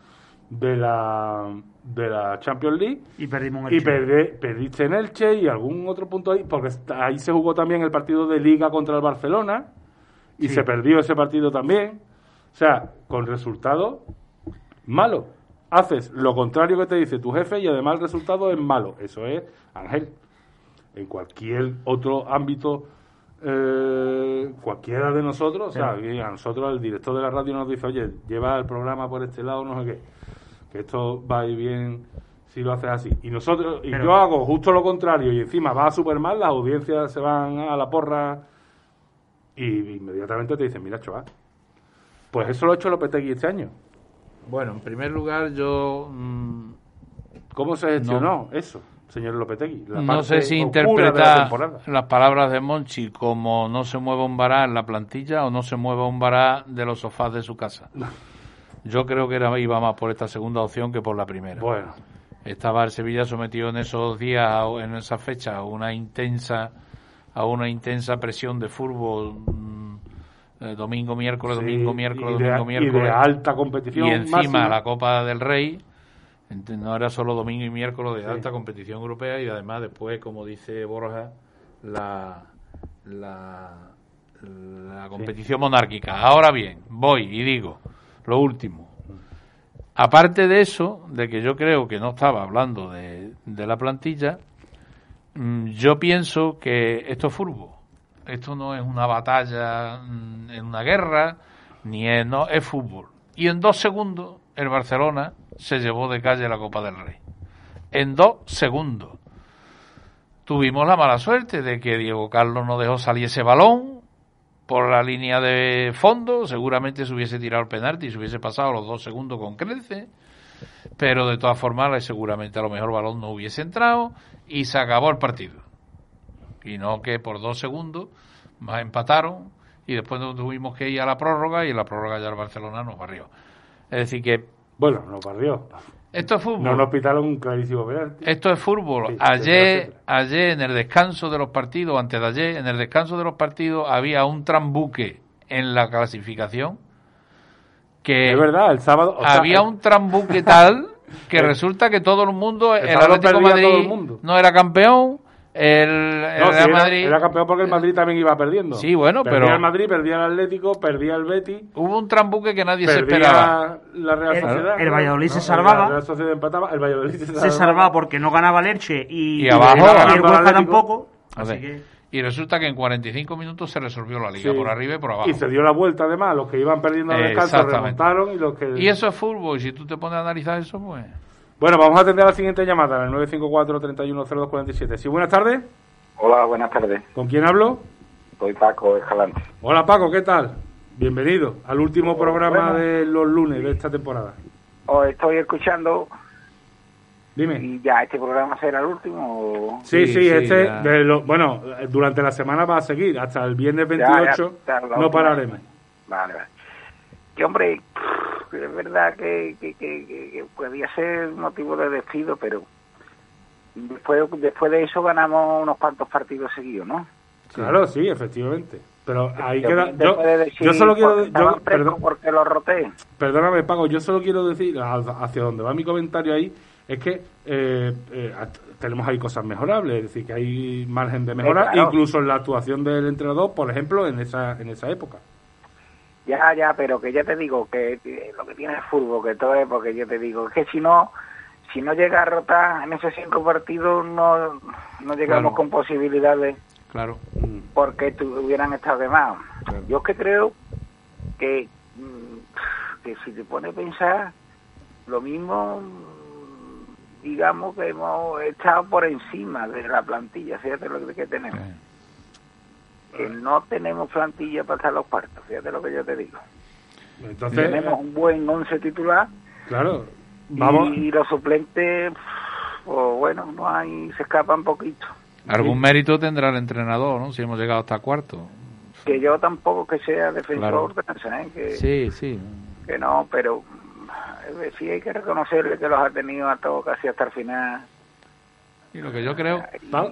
de la de la Champions League y perdimos y perdiste en Elche y algún otro punto ahí porque ahí se jugó también el partido de Liga contra el Barcelona y se perdió ese partido también. O sea con resultado malo haces lo contrario que te dice tu jefe y además el resultado es malo eso es Ángel en cualquier otro ámbito eh, cualquiera de nosotros, o sea, a nosotros el director de la radio nos dice, oye, lleva el programa por este lado, no sé qué, que esto va a ir bien si lo haces así. Y nosotros, y yo hago justo lo contrario, y encima va súper mal, las audiencias se van a la porra, y inmediatamente te dicen, mira, chaval, pues eso lo ha hecho Lopetegui este año. Bueno, en primer lugar, yo... Mm, ¿Cómo se gestionó eso? señor Lopetegui. no sé si interpreta las palabras de Monchi como no se mueve un vará en la plantilla o no se mueve un vará de los sofás de su casa. Yo creo que era, iba más por esta segunda opción que por la primera. Bueno. Estaba el Sevilla sometido en esos días, en esa fecha, a una intensa, a una intensa presión de fútbol. Eh, domingo, miércoles, domingo, miércoles, domingo, miércoles. Y de alta competición. Y encima la Copa del Rey no era solo domingo y miércoles de alta competición europea y además después, como dice Borja, la, la, competición monárquica. Ahora bien, voy y digo lo último. Aparte de eso, de que yo creo que no estaba hablando de, de la plantilla, mm, yo pienso que esto es fútbol. Esto no es una batalla mm, en una guerra, ni es, no, es fútbol. Y en dos segundos el Barcelona se llevó de calle la Copa del Rey. En dos segundos. Tuvimos la mala suerte de que Diego Carlos no dejó salir ese balón por la línea de fondo. Seguramente se hubiese tirado el penalti y se hubiese pasado los dos segundos con crece. Pero de todas formas, seguramente a lo mejor el balón no hubiese entrado y se acabó el partido. Y no que por dos segundos más empataron y después tuvimos que ir a la prórroga y en la prórroga ya el Barcelona nos barrió. Es decir, que. Bueno, nos barrió. Esto es fútbol. No nos pitaron un clarísimo penalti. Esto es fútbol. ayer, ayer, en el descanso de los partidos, antes de ayer, en el descanso de los partidos, había un trambuque en la clasificación. Que es verdad, el sábado. había un trambuque tal que resulta que todo el mundo, el, Atlético Madrid no era campeón, el, Real Madrid. Era, campeón porque el Madrid también iba perdiendo. Sí, bueno, perdía pero. el Madrid, perdía el Atlético, perdía el Betis. Hubo un trambuque que nadie se esperaba. La Real Sociedad. El, Valladolid se salvaba. La Real Sociedad empataba, el Valladolid se salvaba. porque no ganaba Lerche y, y abajo. Y el tampoco. Así que... Y resulta que en 45 minutos se resolvió la liga, por arriba y por abajo. Y se dio la vuelta además, los que iban perdiendo el descanso remontaron y los que... Y eso es fútbol, y si tú te pones a analizar eso, pues... Bueno, vamos a atender a la siguiente llamada, en el 954 310247 Sí, buenas tardes. Hola, buenas tardes. ¿Con quién hablo? Soy Paco Escalante. Hola Paco, ¿qué tal? Bienvenido al último programa de los lunes de esta temporada. Os estoy escuchando. Dime. ¿Y ya este programa será el último? Sí, sí, este, bueno, durante la semana va a seguir, hasta el viernes 28 no pararemos. Vale, vale. Que hombre, es verdad que, que, que, que podía ser motivo de despido, pero después, después de eso ganamos unos cuantos partidos seguidos, ¿no? Claro, sí, efectivamente. Pero ahí queda. Yo, solo quiero. Yo, perdón, porque lo roté. Perdóname, Pago, yo solo quiero decir, hacia donde va mi comentario ahí, es que eh, eh, tenemos ahí cosas mejorables, es decir, que hay margen de mejora, incluso en la actuación del entrenador, por ejemplo, en esa, en esa época. Ya, ya, pero que ya te digo que, lo que tiene el fútbol, que todo es porque yo te digo, que si no si no llega a rotar en esos cinco partidos, no, no llegamos con posibilidades. Claro. Porque hubieran estado de más. Yo es que creo que, mm, que si te pones a pensar, lo mismo, digamos que hemos estado por encima de la plantilla, fíjate lo que tenemos. Que no tenemos plantilla para estar los cuartos, fíjate lo que yo te digo. Entonces, tenemos un buen once titular. Claro. Vamos. Y, los suplentes, pues bueno, no hay, se escapan poquito. Algún mérito tendrá el entrenador, ¿no? Si hemos llegado hasta cuarto. Que yo tampoco que sea defensor, ¿eh? que, sí, sí. Que no, pero sí hay que reconocerle que los ha tenido a todos casi hasta el final. Y lo que yo creo.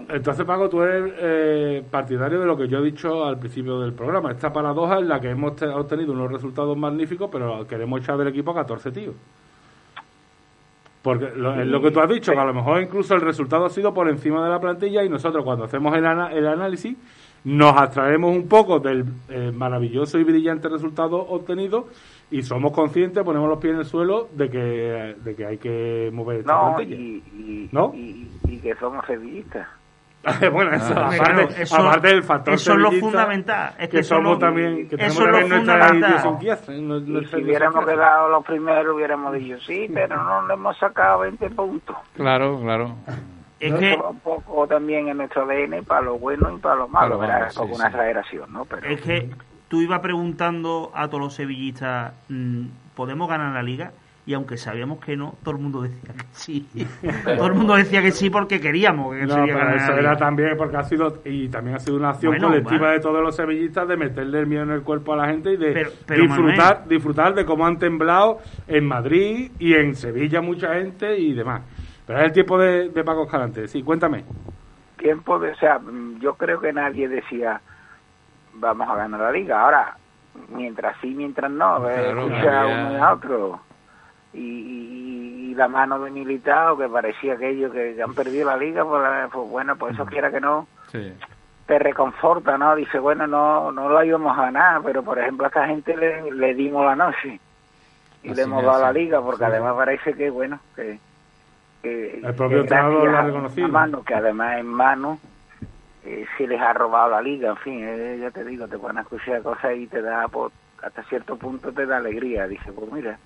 Entonces, Paco, tú eres eh, partidario de lo que yo he dicho al principio del programa. Esta paradoja en la que hemos obtenido unos resultados magníficos, pero queremos echar del equipo a 14 tíos. Porque lo, es lo que tú has dicho, que a lo mejor incluso el resultado ha sido por encima de la plantilla y nosotros cuando hacemos el, el análisis nos abstraemos un poco del eh, maravilloso y brillante resultado obtenido y somos conscientes, ponemos los pies en el suelo de que, de que hay que mover esta no, plantilla. Y, ¿No? Y, que somos sevillistas. bueno, eso, ah, aparte, eso, aparte, del factor Eso es lo fundamental. Es que, somos también, que tenemos eso también nuestra idiosincrasia. Si hubiéramos quedado los primeros, hubiéramos dicho sí, pero no le hemos sacado 20 puntos. Claro, claro. Es que un poco también en nuestro ADN para lo bueno y para lo malo, ¿verdad? como una exageración, ¿no? Pero, es que tú ibas preguntando a todos los sevillistas, mm, ¿podemos ganar la liga? y aunque sabíamos que no, todo el mundo decía que sí. todo el mundo decía que sí porque queríamos que no, pero eso era también porque ha sido y también ha sido una acción colectiva de todos los sevillistas de meterle el miedo en el cuerpo a la gente y de disfrutar disfrutar de cómo han temblado en Madrid y en Sevilla mucha gente y demás. Pero es el tiempo de, de Paco Escalante. Sí, cuéntame. Tiempo de, o sea, yo creo que nadie decía vamos a ganar la liga. Ahora, mientras sí, mientras no, claro, escucha uno y a otro. Y, la mano de militado que parecía aquellos que han perdido la liga pues, pues bueno pues eso quiera que no te reconforta no dice bueno no no lo íbamos a ganar pero por ejemplo a esta gente le, dimos la noche y le hemos dado la liga porque además parece que bueno que, el propio entrenador lo ha reconocido mano, que además en mano eh, se les ha robado la liga en fin eh, ya te digo te van a escuchar cosas y te da pues, hasta cierto punto te da alegría dice pues mira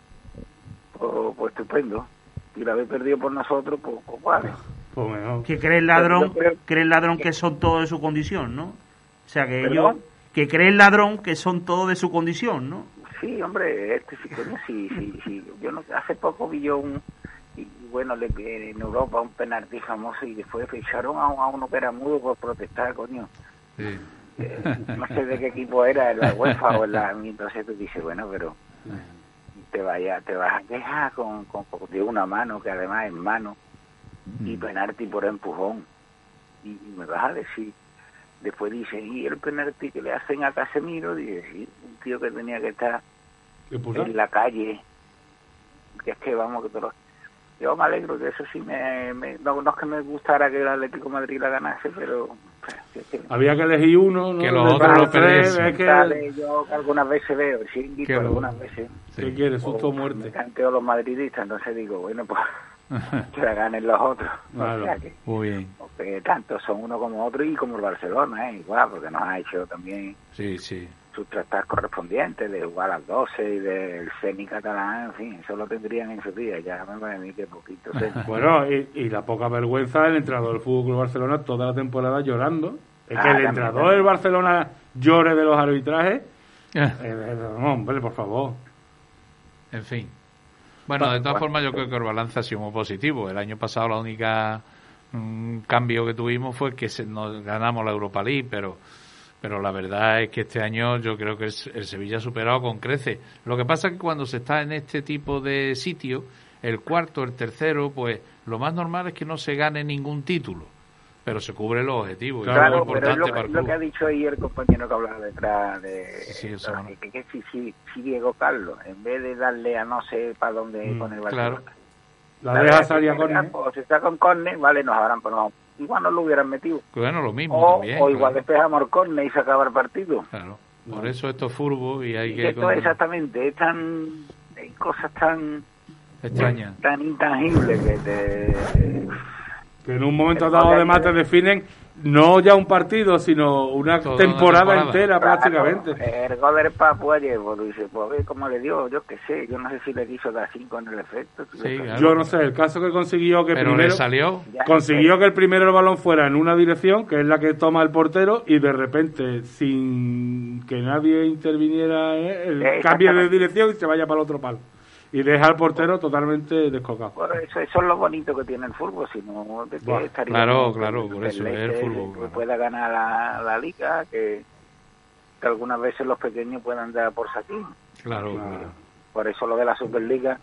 pues, pues, estupendo. Y la habéis perdido por nosotros, pues, pues vale. Pues que cree el ladrón, cree el ladrón que son todos de su condición, ¿no? O sea, que ellos, que cree el ladrón que son todos de su condición, ¿no? Sí, hombre, este sí, sí, sí, sí. Yo no, hace poco vi yo un, bueno, le, en Europa un penalti famoso y después ficharon a, a uno que era mudo por protestar, coño. Sí. Eh, no sé de qué equipo era, en la UEFA o la... Entonces tú dices, bueno, pero te vaya te vas a quejar con, con, de una mano que además es mano y mm. penalti por empujón y, me vas a decir después dice y el penalti que le hacen a Casemiro dice sí, un tío que tenía que estar en la calle que es que vamos que todos yo me alegro que eso sí me, no, no, es que me gustara que el Atlético Madrid la ganase pero había que elegir uno, ¿no? Que los otros lo que... Yo algunas veces veo, sí, algunas veces. ¿Qué quieres? Susto o muerte. Me los madridistas, entonces digo, bueno, pues que la ganen los otros. Claro. Muy bien. Porque tanto son uno como otro y como el Barcelona, ¿eh? igual, porque nos ha hecho también. Sí, sí sus tratados correspondientes de jugar a las 12 y del CENI catalán, en fin, eso lo tendrían en su día, ya me parece a mí que poquito. bueno, y, la poca vergüenza del entrenador del Fútbol Barcelona toda la temporada llorando. Es que ah, el entrenador del Barcelona llore de los arbitrajes. Eh, eh, hombre, por favor. En fin. Bueno, de todas formas, yo creo que el balance ha sido muy positivo. El año pasado la única mm, cambio que tuvimos fue que nos ganamos la Europa League, pero pero la verdad es que este año yo creo que el, Sevilla ha superado con crece. Lo que pasa es que cuando se está en este tipo de sitio, el cuarto, el tercero, pues lo más normal es que no se gane ningún título, pero se cubre los objetivos. Claro, pero es lo, que ha dicho ahí el compañero que hablaba detrás de, sí, que, si, si, Diego Carlos, en vez de darle a no sé para dónde mm, poner el Claro. La, deja salir a Corne. si está con Corne, vale, nos habrán ponemos igual no lo hubieran metido. Bueno, lo mismo. O, o igual despejamos el córner y se acaba el partido. Claro. Por eso esto es furbo y hay y que... Esto exactamente, es tan... Hay cosas tan... extraña. Tan intangible que te... Que en un momento dado además te definen no ya un partido, sino una temporada, entera prácticamente. El gol del Papu ayer, pues dice, pues cómo le dio, yo qué sé, yo no sé si le quiso dar 5 en el efecto. Yo no sé, el caso que consiguió que Pero primero... le salió. consiguió que el primero el balón fuera en una dirección, que es la que toma el portero, y de repente, sin que nadie interviniera, ¿eh? el cambio de dirección y se vaya para el otro palo y deja al portero totalmente descocado. eso, eso, es lo bonito que tiene el fútbol, sino de que claro, claro, por eso es el fútbol. Que pueda ganar la, liga, que, algunas veces los pequeños puedan dar por saquín. Claro, claro. Por eso lo de la Superliga,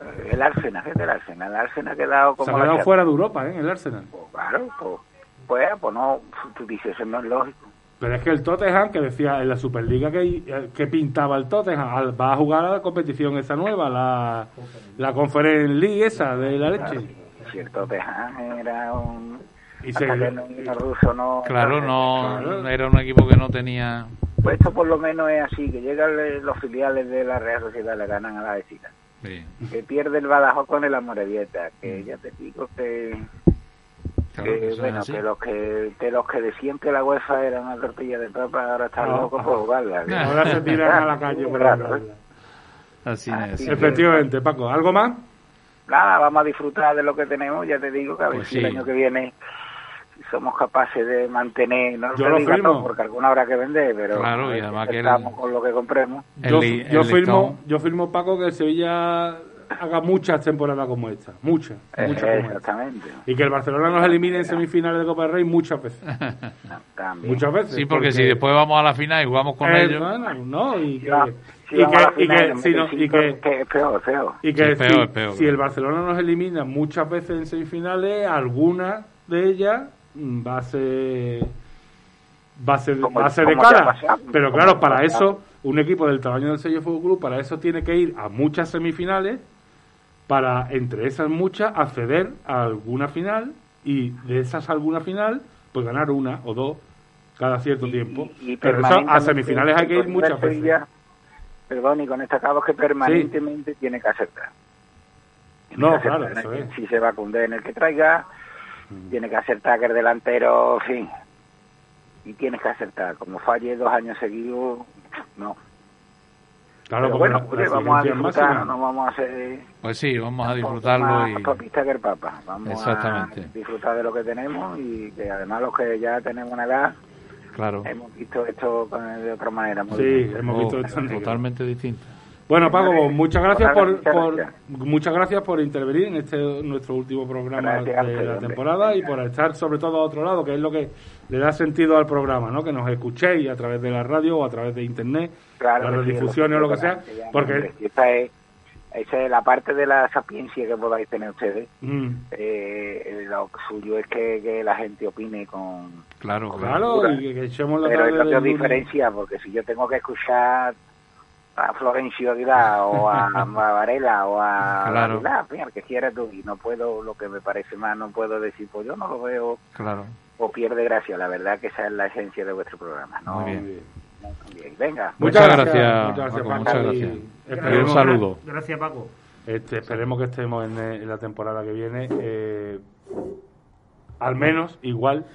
eh, el Arsenal, es del Arsenal, el Arsenal ha quedado como... Se ha quedado fuera de Europa, ¿eh? El Arsenal. Pues, claro, pues, pues, pues no, tú dices, eso no es lógico. Pero es que el Tottenham, que decía en la Superliga que, que pintaba el Tottenham, va a jugar a la competición esa nueva, la, la Conference League esa de la leche. Si el Tottenham era un... Y se, ruso, no, claro, no, era un equipo que no tenía... Pues esto por lo menos es así, que llegan los filiales de la Real Sociedad, le ganan a la vecina. Que pierde el Badajoz con el Amorebieta, que ya te digo que que, bueno, que los que, que los que decían que la UEFA era una tortilla de papa ahora están locos por jugarla. Ahora se tiran a la calle por ¿eh? Así, es. Efectivamente, Paco. ¿Algo más? Nada, vamos a disfrutar de lo que tenemos. Ya te digo que a ver pues si el año que viene somos capaces de mantener, no yo lo firmo. porque alguna habrá que vender, pero claro, y además que estamos con lo que compremos. Yo, yo firmo, yo firmo Paco que el Sevilla haga muchas temporadas como esta, muchas, exactamente. Y que el Barcelona nos elimine en semifinales de Copa del Rey muchas veces. muchas veces. Sí, porque, si después vamos a la final y jugamos con ellos. no, y que, y que, y que, es peor, peor. Y que si, si el Barcelona nos elimina muchas veces en semifinales, alguna de ellas mm, va a ser va a ser, va a ser de cara. Pero claro, para eso, un equipo del tamaño del sello Fútbol Club, para eso tiene que ir a muchas semifinales para, entre esas muchas, acceder a alguna final y de esas alguna final, pues ganar una o dos cada cierto tiempo. Pero eso, a semifinales hay que ir muchas veces. Perdón, y con este acabo que permanentemente tiene que acertar. no, claro, eso es. Si se va a cundir en el que traiga, mm. tiene que acertar que el delantero, en fin, y tienes que acertar. Como falle dos años seguidos, no. Claro, Pero bueno, vamos a disfrutar, no vamos a hacer... Pues sí, vamos a disfrutarlo y... que el Papa. Vamos Exactamente. a disfrutar de lo que tenemos y que además los que ya tenemos una edad... Claro. Hemos visto esto de otra manera. Muy sí, hemos visto esto totalmente distinto. Bueno, Paco, muchas gracias por, muchas gracias por intervenir en este nuestro último programa de la temporada y por estar sobre todo a otro lado, que es lo que le da sentido al programa, ¿no? Que nos escuchéis a través de la radio o a través de internet, las redifusiones o lo que sea, porque esa es, esa es la parte de la sapiencia que podáis tener ustedes. Mm. Eh, lo suyo es que, la gente opine con claro, claro, y que, echemos la Pero es lo que diferencia, porque si yo tengo que escuchar a Florencio Aguilar o a, Varela o a claro. Aguilar, que quiera tú y no puedo, lo que me parece más, no puedo decir, pues yo no lo veo claro. o pierde gracia, la verdad que esa es la esencia de vuestro programa. ¿no? Muy bien. Venga. Muchas, gracias, muchas gracias, muchas gracias. un saludo. Gracias, Paco. Este, esperemos que estemos en, la temporada que viene, eh, al menos igual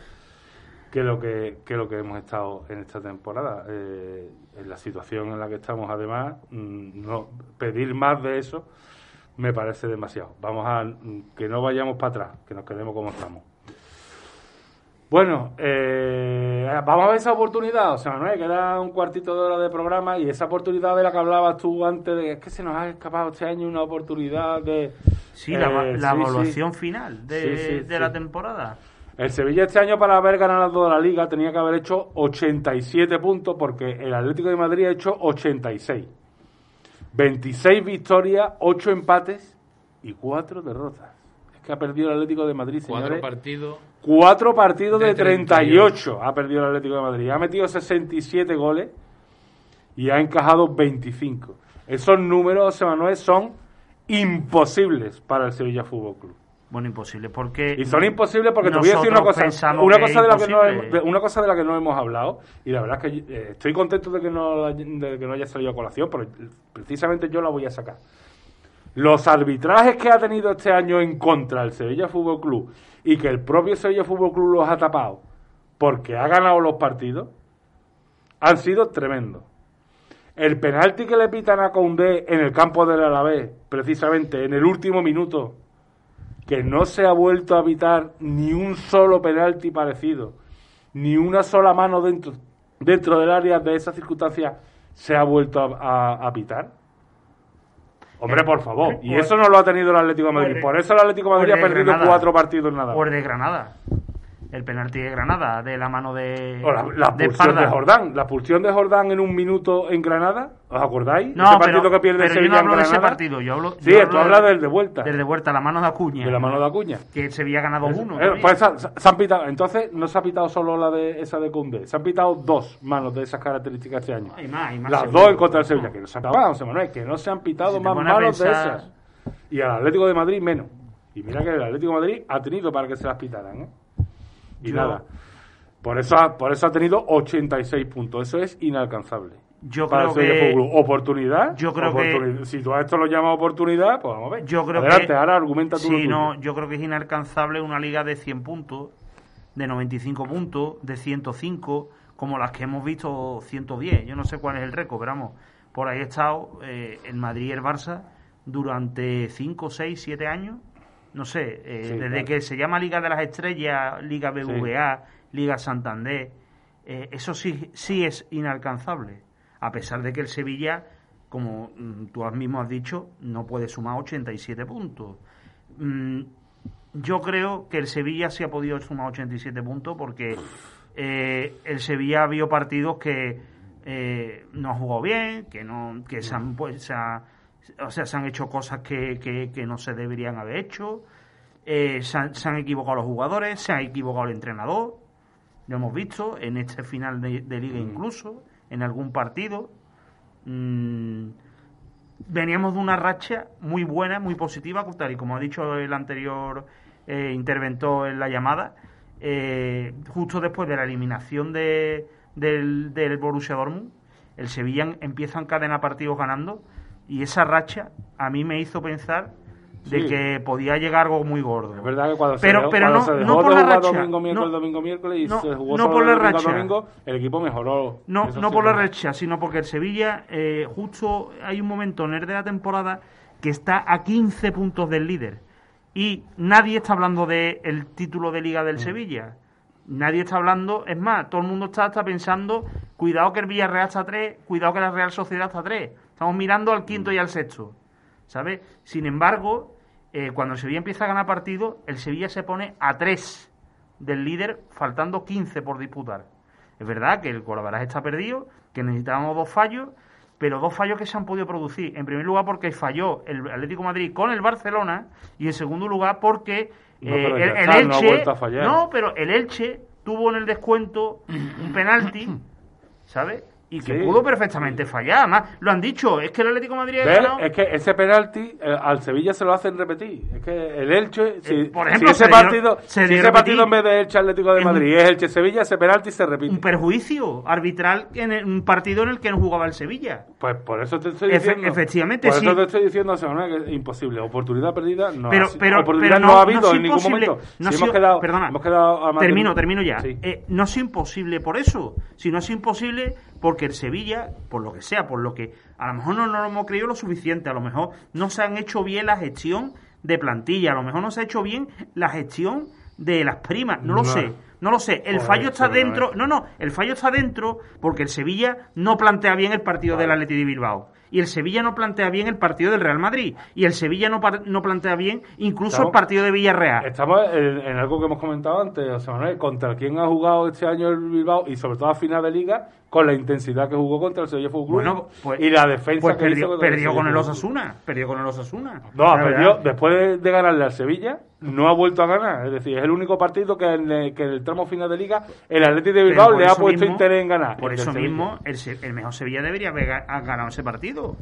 que lo que, que lo que hemos estado en esta temporada. Eh, en la situación en la que estamos, además, mm, no pedir más de eso me parece demasiado. Vamos a que no vayamos para atrás, que nos quedemos como estamos. Bueno, eh, vamos a ver esa oportunidad. O sea, Manuel, queda un cuartito de hora de programa y esa oportunidad de la que hablabas tú antes, de es que se nos ha escapado este año una oportunidad de. Sí, la, eh, evaluación final de, de la temporada. El Sevilla este año para haber ganado la liga tenía que haber hecho 87 puntos porque el Atlético de Madrid ha hecho 86. 26 victorias, 8 empates y 4 derrotas. Es que ha perdido el Atlético de Madrid, señores. Cuatro partidos. Cuatro partidos de, 38 ha perdido el Atlético de Madrid. Ha metido 67 goles y ha encajado 25. Esos números, Manuel, son imposibles para el Sevilla Fútbol Club. Bueno, imposible, porque... Y son imposibles porque te voy a decir una cosa, una cosa, de la que no hemos, una cosa de la que no hemos hablado, y la verdad es que eh, estoy contento de que, no, de que no haya salido a colación, pero precisamente yo la voy a sacar. los arbitrajes que ha tenido este año en contra el Sevilla Fútbol Club y que el propio Sevilla Fútbol Club los ha tapado porque ha ganado los partidos, han sido tremendos. El penalti que le pitan a Condé en el campo del Alavés, precisamente en el último minuto, que no se ha vuelto a pitar ni un solo penalti parecido, ni una sola mano dentro, dentro del área de esa circunstancia se ha vuelto a pitar. Hombre, por favor. Y eso no lo ha tenido el Atlético de Madrid. Por eso el Atlético de Madrid ha perdido cuatro partidos nada. Por de Granada el penalti de Granada, de la mano de. la, la de expulsión de Jordán. La expulsión de Jordán en un minuto en Granada, ¿os acordáis? No, ese partido que pierde pero Sevilla yo no hablo de ese partido, yo hablo. Sí, tú hablas del de vuelta. Del de vuelta, la mano de Acuña. De la mano de Acuña. Que Sevilla ha ganado uno. Eh, pues se han pitado, entonces no se ha pitado solo la de esa de Cunde, se han pitado dos manos de esas características este año. Hay más, hay más Las dos en contra del Sevilla, que no se han pitado, José Manuel, que no se han pitado más manos de esas. Y al Atlético de Madrid menos. Y mira que el Atlético de Madrid ha tenido para que se las pitaran, ¿eh? Y nada. Por eso, ha, por eso ha tenido 86 puntos. Eso es inalcanzable. Yo creo que. Oportunidad. Yo creo que. Si tú a esto lo llamas oportunidad, pues vamos a ver. Yo creo Adelante, ahora argumenta tú. Sí, no, yo creo que es inalcanzable una liga de 100 puntos, de 95 puntos, de 105, como las que hemos visto 110. Yo no sé cuál es el récord, pero vamos. Por ahí he estado eh, el Madrid y el Barça durante 5, 6, 7 años. No sé, eh, desde que se llama Liga de las Estrellas, Liga BVA. Liga Santander, eh, eso sí, sí es inalcanzable, a pesar de que el Sevilla, como mm, tú mismo has dicho, no puede sumar 87 puntos. Mm, yo creo que el Sevilla sí ha podido sumar 87 puntos porque eh, el Sevilla ha habido partidos que eh, no jugado bien, que no que se han, pues, o sea, se han hecho cosas que, que, no se deberían haber hecho, se han, se, han, equivocado los jugadores, se ha equivocado el entrenador, lo hemos visto en este final de, liga mm. incluso, en algún partido. Mm, veníamos de una racha muy buena, muy positiva, tal y como ha dicho el anterior eh, interventor en la llamada, eh, justo después de la eliminación de, del, del Borussia Dortmund, el Sevilla empieza en cadena partidos ganando y esa racha a mí me hizo pensar de que podía llegar algo muy gordo. Es verdad que cuando pero, se, pero no, se dejó no por la racha, domingo, miércoles, no, domingo, miércoles y no, se jugó no solo por la domingo, racha. domingo, el equipo mejoró. No, no por la racha, sino porque el Sevilla, eh, justo hay un momento en el de la temporada que está a 15 puntos del líder. Y nadie está hablando del el título de liga del mm. Sevilla. Nadie está hablando, es más, todo el mundo está, está pensando, cuidado que el Villarreal está a 3, cuidado que la Real Sociedad está a 3. Estamos mirando al quinto y al sexto. ¿Sabes? Sin embargo, eh, cuando el Sevilla empieza a ganar partido, el Sevilla se pone a 3 del líder, faltando 15 por disputar. Es verdad que el Colabaraje está perdido, que necesitábamos dos fallos, pero dos fallos que se han podido producir. En primer lugar, porque falló el Atlético Madrid con el Barcelona, y en segundo lugar, porque eh, el, Elche. no, pero el Elche tuvo en el descuento un penalti, ¿sabes? Y que pudo perfectamente fallar. Además, lo han dicho, es que el Atlético de Madrid ganado... Es que ese penalti eh, al Sevilla se lo hacen repetir. Es que el Elche, si, eh, por ejemplo, ese partido, si ese partido en vez de Elche Atlético de Madrid es Elche Sevilla, ese penalti se repite. Un perjuicio arbitral en un partido en el que no jugaba el Sevilla. Pues por eso te estoy diciendo. efectivamente, por sí. eso te estoy diciendo, que es imposible. Oportunidad perdida no pero, ha, pero, oportunidad no, ha habido en ningún momento. No hemos quedado, perdona, hemos quedado a termino, termino ya. Eh, no es imposible por eso, sino es imposible porque el Sevilla, por lo que sea, por lo que a lo mejor no nos lo hemos creído lo suficiente, a lo mejor no se han hecho bien la gestión de plantilla, a lo mejor no se ha hecho bien la gestión de las primas, no lo sé. No lo sé, el fallo está dentro. No, no, el fallo está dentro porque el Sevilla no plantea bien el partido del Atleti de Bilbao y el Sevilla no plantea bien el partido del Real Madrid y el Sevilla no, no plantea bien incluso el partido de Villarreal. Estamos en, algo que hemos comentado antes, José Manuel, contra quién ha jugado este año el Bilbao y sobre todo a final de liga con la intensidad que jugó contra el Sevilla Fútbol Club pues, y la defensa pues que perdió, hizo perdió con el Osasuna, perdió con el Osasuna. No, perdió después de, ganarle al Sevilla, no ha vuelto a ganar, es decir, es el único partido que en, el, que en el tramo final de liga el Atlético de Bilbao le ha puesto interés en ganar. Por eso mismo el, el mejor Sevilla debería haber ganado ese partido.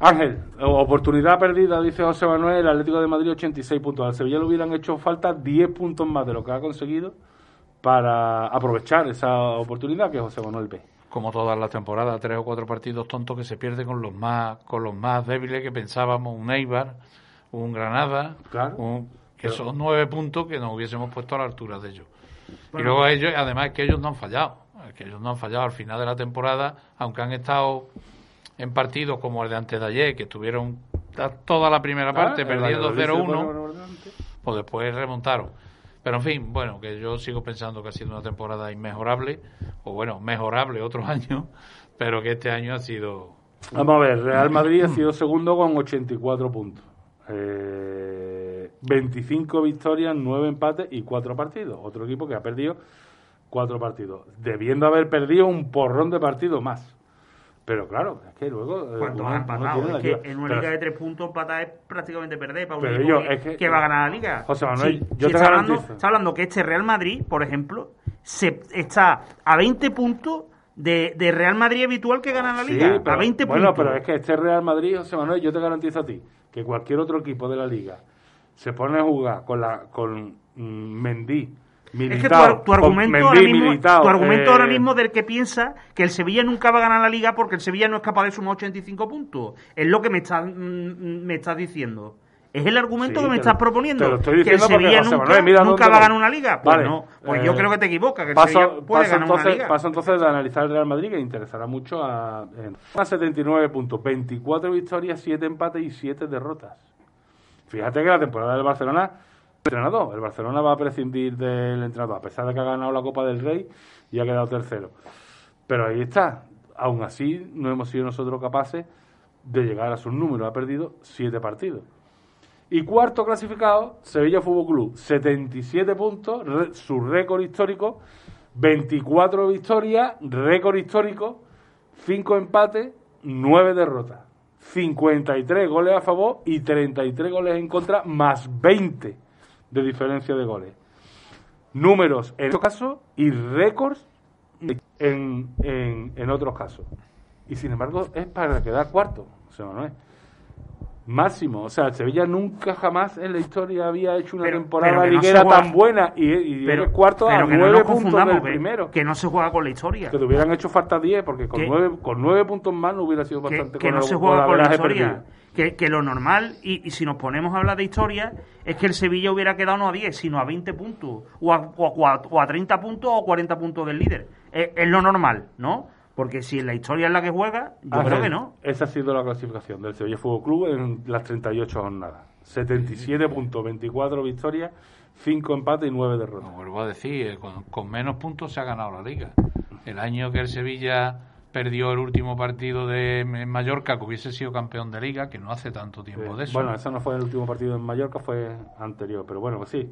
Ángel, oportunidad perdida, dice José Manuel, el Atlético de Madrid 86 puntos. Al Sevilla le hubieran hecho falta 10 puntos más de lo que ha conseguido para aprovechar esa oportunidad que José Manuel ve. como todas las temporadas, tres o cuatro partidos tontos que se pierde con los más con los más débiles que pensábamos, un Eibar, un Granada, que son nueve puntos que nos hubiésemos puesto a la altura de ellos. y luego ellos, además que ellos no han fallado, que ellos no han fallado al final de la temporada, aunque han estado en partidos como el de antes de ayer, que estuvieron toda la primera ah, parte perdiendo 0-1, pues después remontaron. Pero en fin, bueno, que yo sigo pensando que ha sido una temporada inmejorable, o bueno, mejorable otros años, pero que este año ha sido... Vamos a ver, Real Madrid ha sido segundo con 84 puntos. Eh, 25 victorias, 9 empates y 4 partidos. Otro equipo que ha perdido 4 partidos, debiendo haber perdido un porrón de partidos más. Pero claro, es que luego. Eh, ¿Cuántos han empatado? Es que en una liga de tres puntos empatar es prácticamente perder para un equipo que, va a ganar la liga. José Manuel, yo te está hablando, está hablando que este Real Madrid, por ejemplo, se está a 20 puntos de, de Real Madrid habitual que gana la liga. a 20 puntos. Bueno, pero es que este Real Madrid, José Manuel, yo te garantizo a ti que cualquier otro equipo de la liga se pone a jugar con la con mm, Mendy es que tu, argumento, ahora mismo, tu argumento ahora eh, mismo del que piensa que el Sevilla nunca va a ganar la liga porque el Sevilla no es capaz de sumar 85 puntos. Es lo que me estás, mm, me estás diciendo. Es el argumento que me estás proponiendo. que el Sevilla nunca, va a ganar una liga. Pues no, pues yo eh, creo que te equivocas, que el Sevilla puede ganar entonces, una liga. Paso entonces de analizar el Real Madrid, que interesará mucho a, a 79 puntos, 24 victorias, 7 empates y 7 derrotas. Fíjate que la temporada del Barcelona entrenador. El Barcelona va a prescindir del entrenador, a pesar de que ha ganado la Copa del Rey y ha quedado tercero. Pero ahí está. Aún así, no hemos sido nosotros capaces de llegar a sus números. Ha perdido siete partidos. Y cuarto clasificado, Sevilla Fútbol Club, 77 puntos, su récord histórico, 24 victorias, récord histórico, 5 empates, 9 derrotas, 53 goles a favor y 33 goles en contra, más 20 de diferencia de goles. Números en estos casos y récords en, en, en, otros casos. Y sin embargo es para quedar cuarto, no es Máximo, o sea, Sevilla nunca jamás en la historia había hecho una temporada liguera tan buena y, y pero, cuarto a nueve puntos del primero. Que no se juega con la historia. Que te hubieran hecho falta 10, porque con nueve, con nueve puntos más no hubiera sido bastante Que, no se juega con la historia que, lo normal, y, si nos ponemos a hablar de historia, es que el Sevilla hubiera quedado no a 10, sino a 20 puntos, o a, o a, 30 puntos o 40 puntos del líder. Es, lo normal, ¿no? Porque si la historia es la que juega, yo creo que no. Esa ha sido la clasificación del Sevilla Fútbol Club en las 38 jornadas. 77 puntos, 24 victorias, 5 empates y 9 derrotas. Vuelvo a decir, eh, con, con menos puntos se ha ganado la liga. El año que el Sevilla perdió el último partido de en Mallorca, que hubiese sido campeón de liga, que no hace tanto tiempo de eso. Bueno, eso no fue el último partido en Mallorca, fue anterior, pero bueno, pues sí.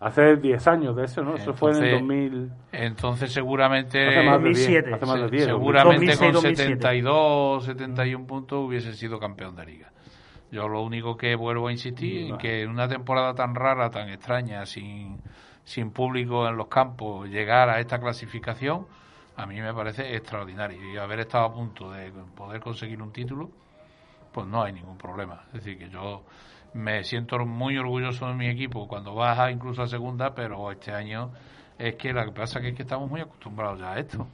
Hace 10 años de eso, ¿no? eso fue en el 2000. Entonces, seguramente. Hace más de 10. hace más de 10 seguramente con 72, 71 puntos hubiese sido campeón de liga. Yo lo único que vuelvo a insistir en que en una temporada tan rara, tan extraña, sin, sin público en los campos, llegar a esta clasificación a mí me parece extraordinario. Y haber estado a punto de poder conseguir un título, pues no hay ningún problema. Es decir, que yo me siento muy orgulloso de mi equipo cuando baja incluso a segunda, pero este año es que lo que pasa es que estamos muy acostumbrados ya a esto.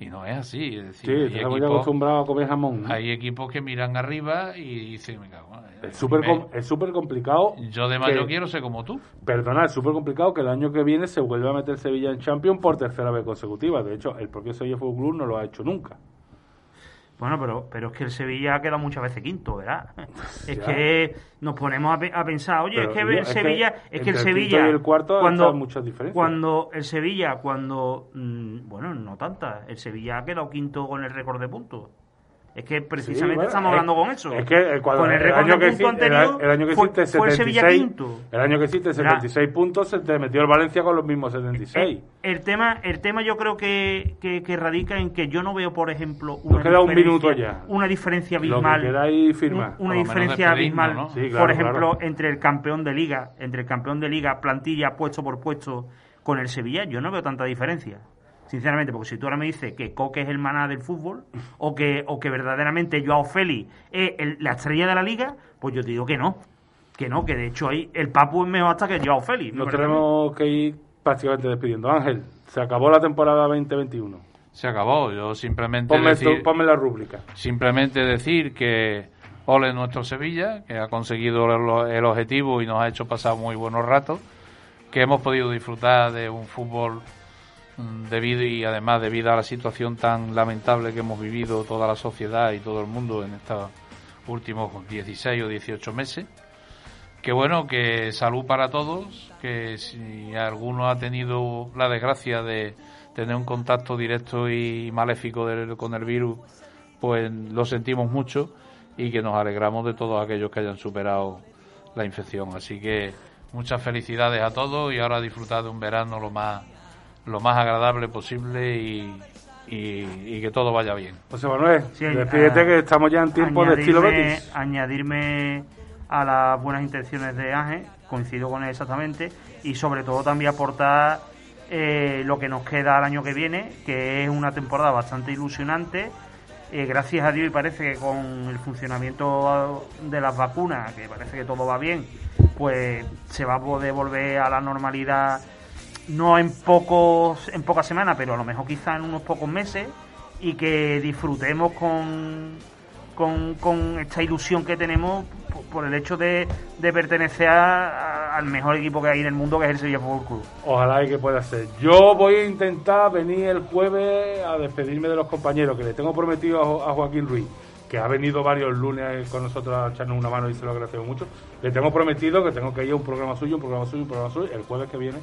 Y no es así. Es decir, sí, estamos acostumbrados a comer jamón. Hay equipos que miran arriba y dicen, me cago. Es súper es súper complicado. Yo de mayo quiero ser como tú. Perdona, es súper complicado que el año que viene se vuelva a meter Sevilla en Champions por tercera vez consecutiva. De hecho, el propio Sevilla Fútbol Club no lo ha hecho nunca. Bueno, pero, pero es que el Sevilla ha quedado muchas veces quinto, ¿verdad? es que nos ponemos a, pensar, oye, es que el Sevilla, es que el Sevilla, el cuarto cuando, muchas diferencias. cuando el Sevilla, cuando, mm, bueno, no tantas, el Sevilla ha quedado quinto con el récord de puntos. Es que precisamente estamos hablando con eso. Es que eh, con el, año que existe, anterior, el, año que existe 76, el año que existe 76 puntos se te metió el Valencia con los mismos 76. El, tema, el tema yo creo que, que, radica en que yo no veo, por ejemplo, una queda un minuto ya. Una diferencia abismal. queda ahí firma. una diferencia abismal, por ejemplo, entre el campeón de liga, entre el campeón de liga, plantilla puesto por puesto con el Sevilla, yo no veo tanta diferencia sinceramente, porque si tú ahora me dices que Coque es el maná del fútbol o que, o que verdaderamente Joao Félix es la estrella de la liga, pues yo te digo que no. Que no, que de hecho ahí el Papu es mejor hasta que Joao Félix. Nos tenemos que ir prácticamente despidiendo. Ángel, se acabó la temporada 2021. Se acabó. Yo simplemente ponme, decir, ponme la rúbrica. Simplemente decir que ole nuestro Sevilla, que ha conseguido el objetivo y nos ha hecho pasar muy buenos ratos, que hemos podido disfrutar de un fútbol debido y además debido a la situación tan lamentable que hemos vivido toda la sociedad y todo el mundo en estos últimos 16 o 18 meses. Que bueno, que salud para todos, que si alguno ha tenido la desgracia de tener un contacto directo y maléfico con el virus, pues lo sentimos mucho y que nos alegramos de todos aquellos que hayan superado la infección. Así que muchas felicidades a todos y ahora disfrutar de un verano lo más lo más agradable posible y, y, que todo vaya bien. José Manuel, despídete que estamos ya en tiempo de estilo Betis. Añadirme a las buenas intenciones de Ángel, coincido con él exactamente, y sobre todo también aportar eh, lo que nos queda el año que viene, que es una temporada bastante ilusionante. Eh, gracias a Dios y parece que con el funcionamiento de las vacunas, que parece que todo va bien, pues se va a poder volver a la normalidad no en pocos en pocas semanas, pero a lo mejor quizá en unos pocos meses y que disfrutemos con, con, esta ilusión que tenemos por, el hecho de, pertenecer al mejor equipo que hay en el mundo, que es el Sevilla Fútbol Club. Ojalá y que pueda ser. Yo voy a intentar venir el jueves a despedirme de los compañeros, que le tengo prometido a Joaquín Ruiz que ha venido varios lunes con nosotros a echarnos una mano y se lo agradecemos mucho. Le tengo prometido que tengo que ir a un programa suyo, un programa suyo, un programa suyo. El jueves que viene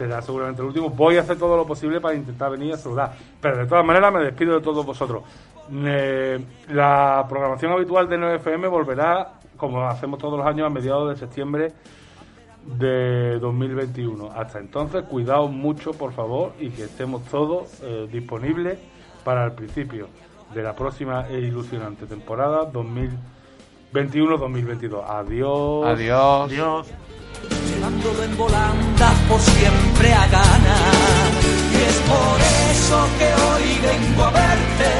será seguramente el último. Voy a hacer todo lo posible para intentar venir a saludar. Pero de todas maneras me despido de todos vosotros. la programación habitual de 9FM volverá, como hacemos todos los años, a mediados de septiembre de 2021. Hasta entonces, cuidaos mucho, por favor, y que estemos todos eh, disponibles para el principio de la próxima e ilusionante temporada 21-2022. Adiós. Adiós. Adiós. Llevándolo en volandas por siempre a ganas. Y es por eso que hoy vengo a verte.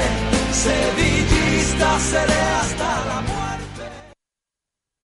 Sevillista seré hasta la muerte.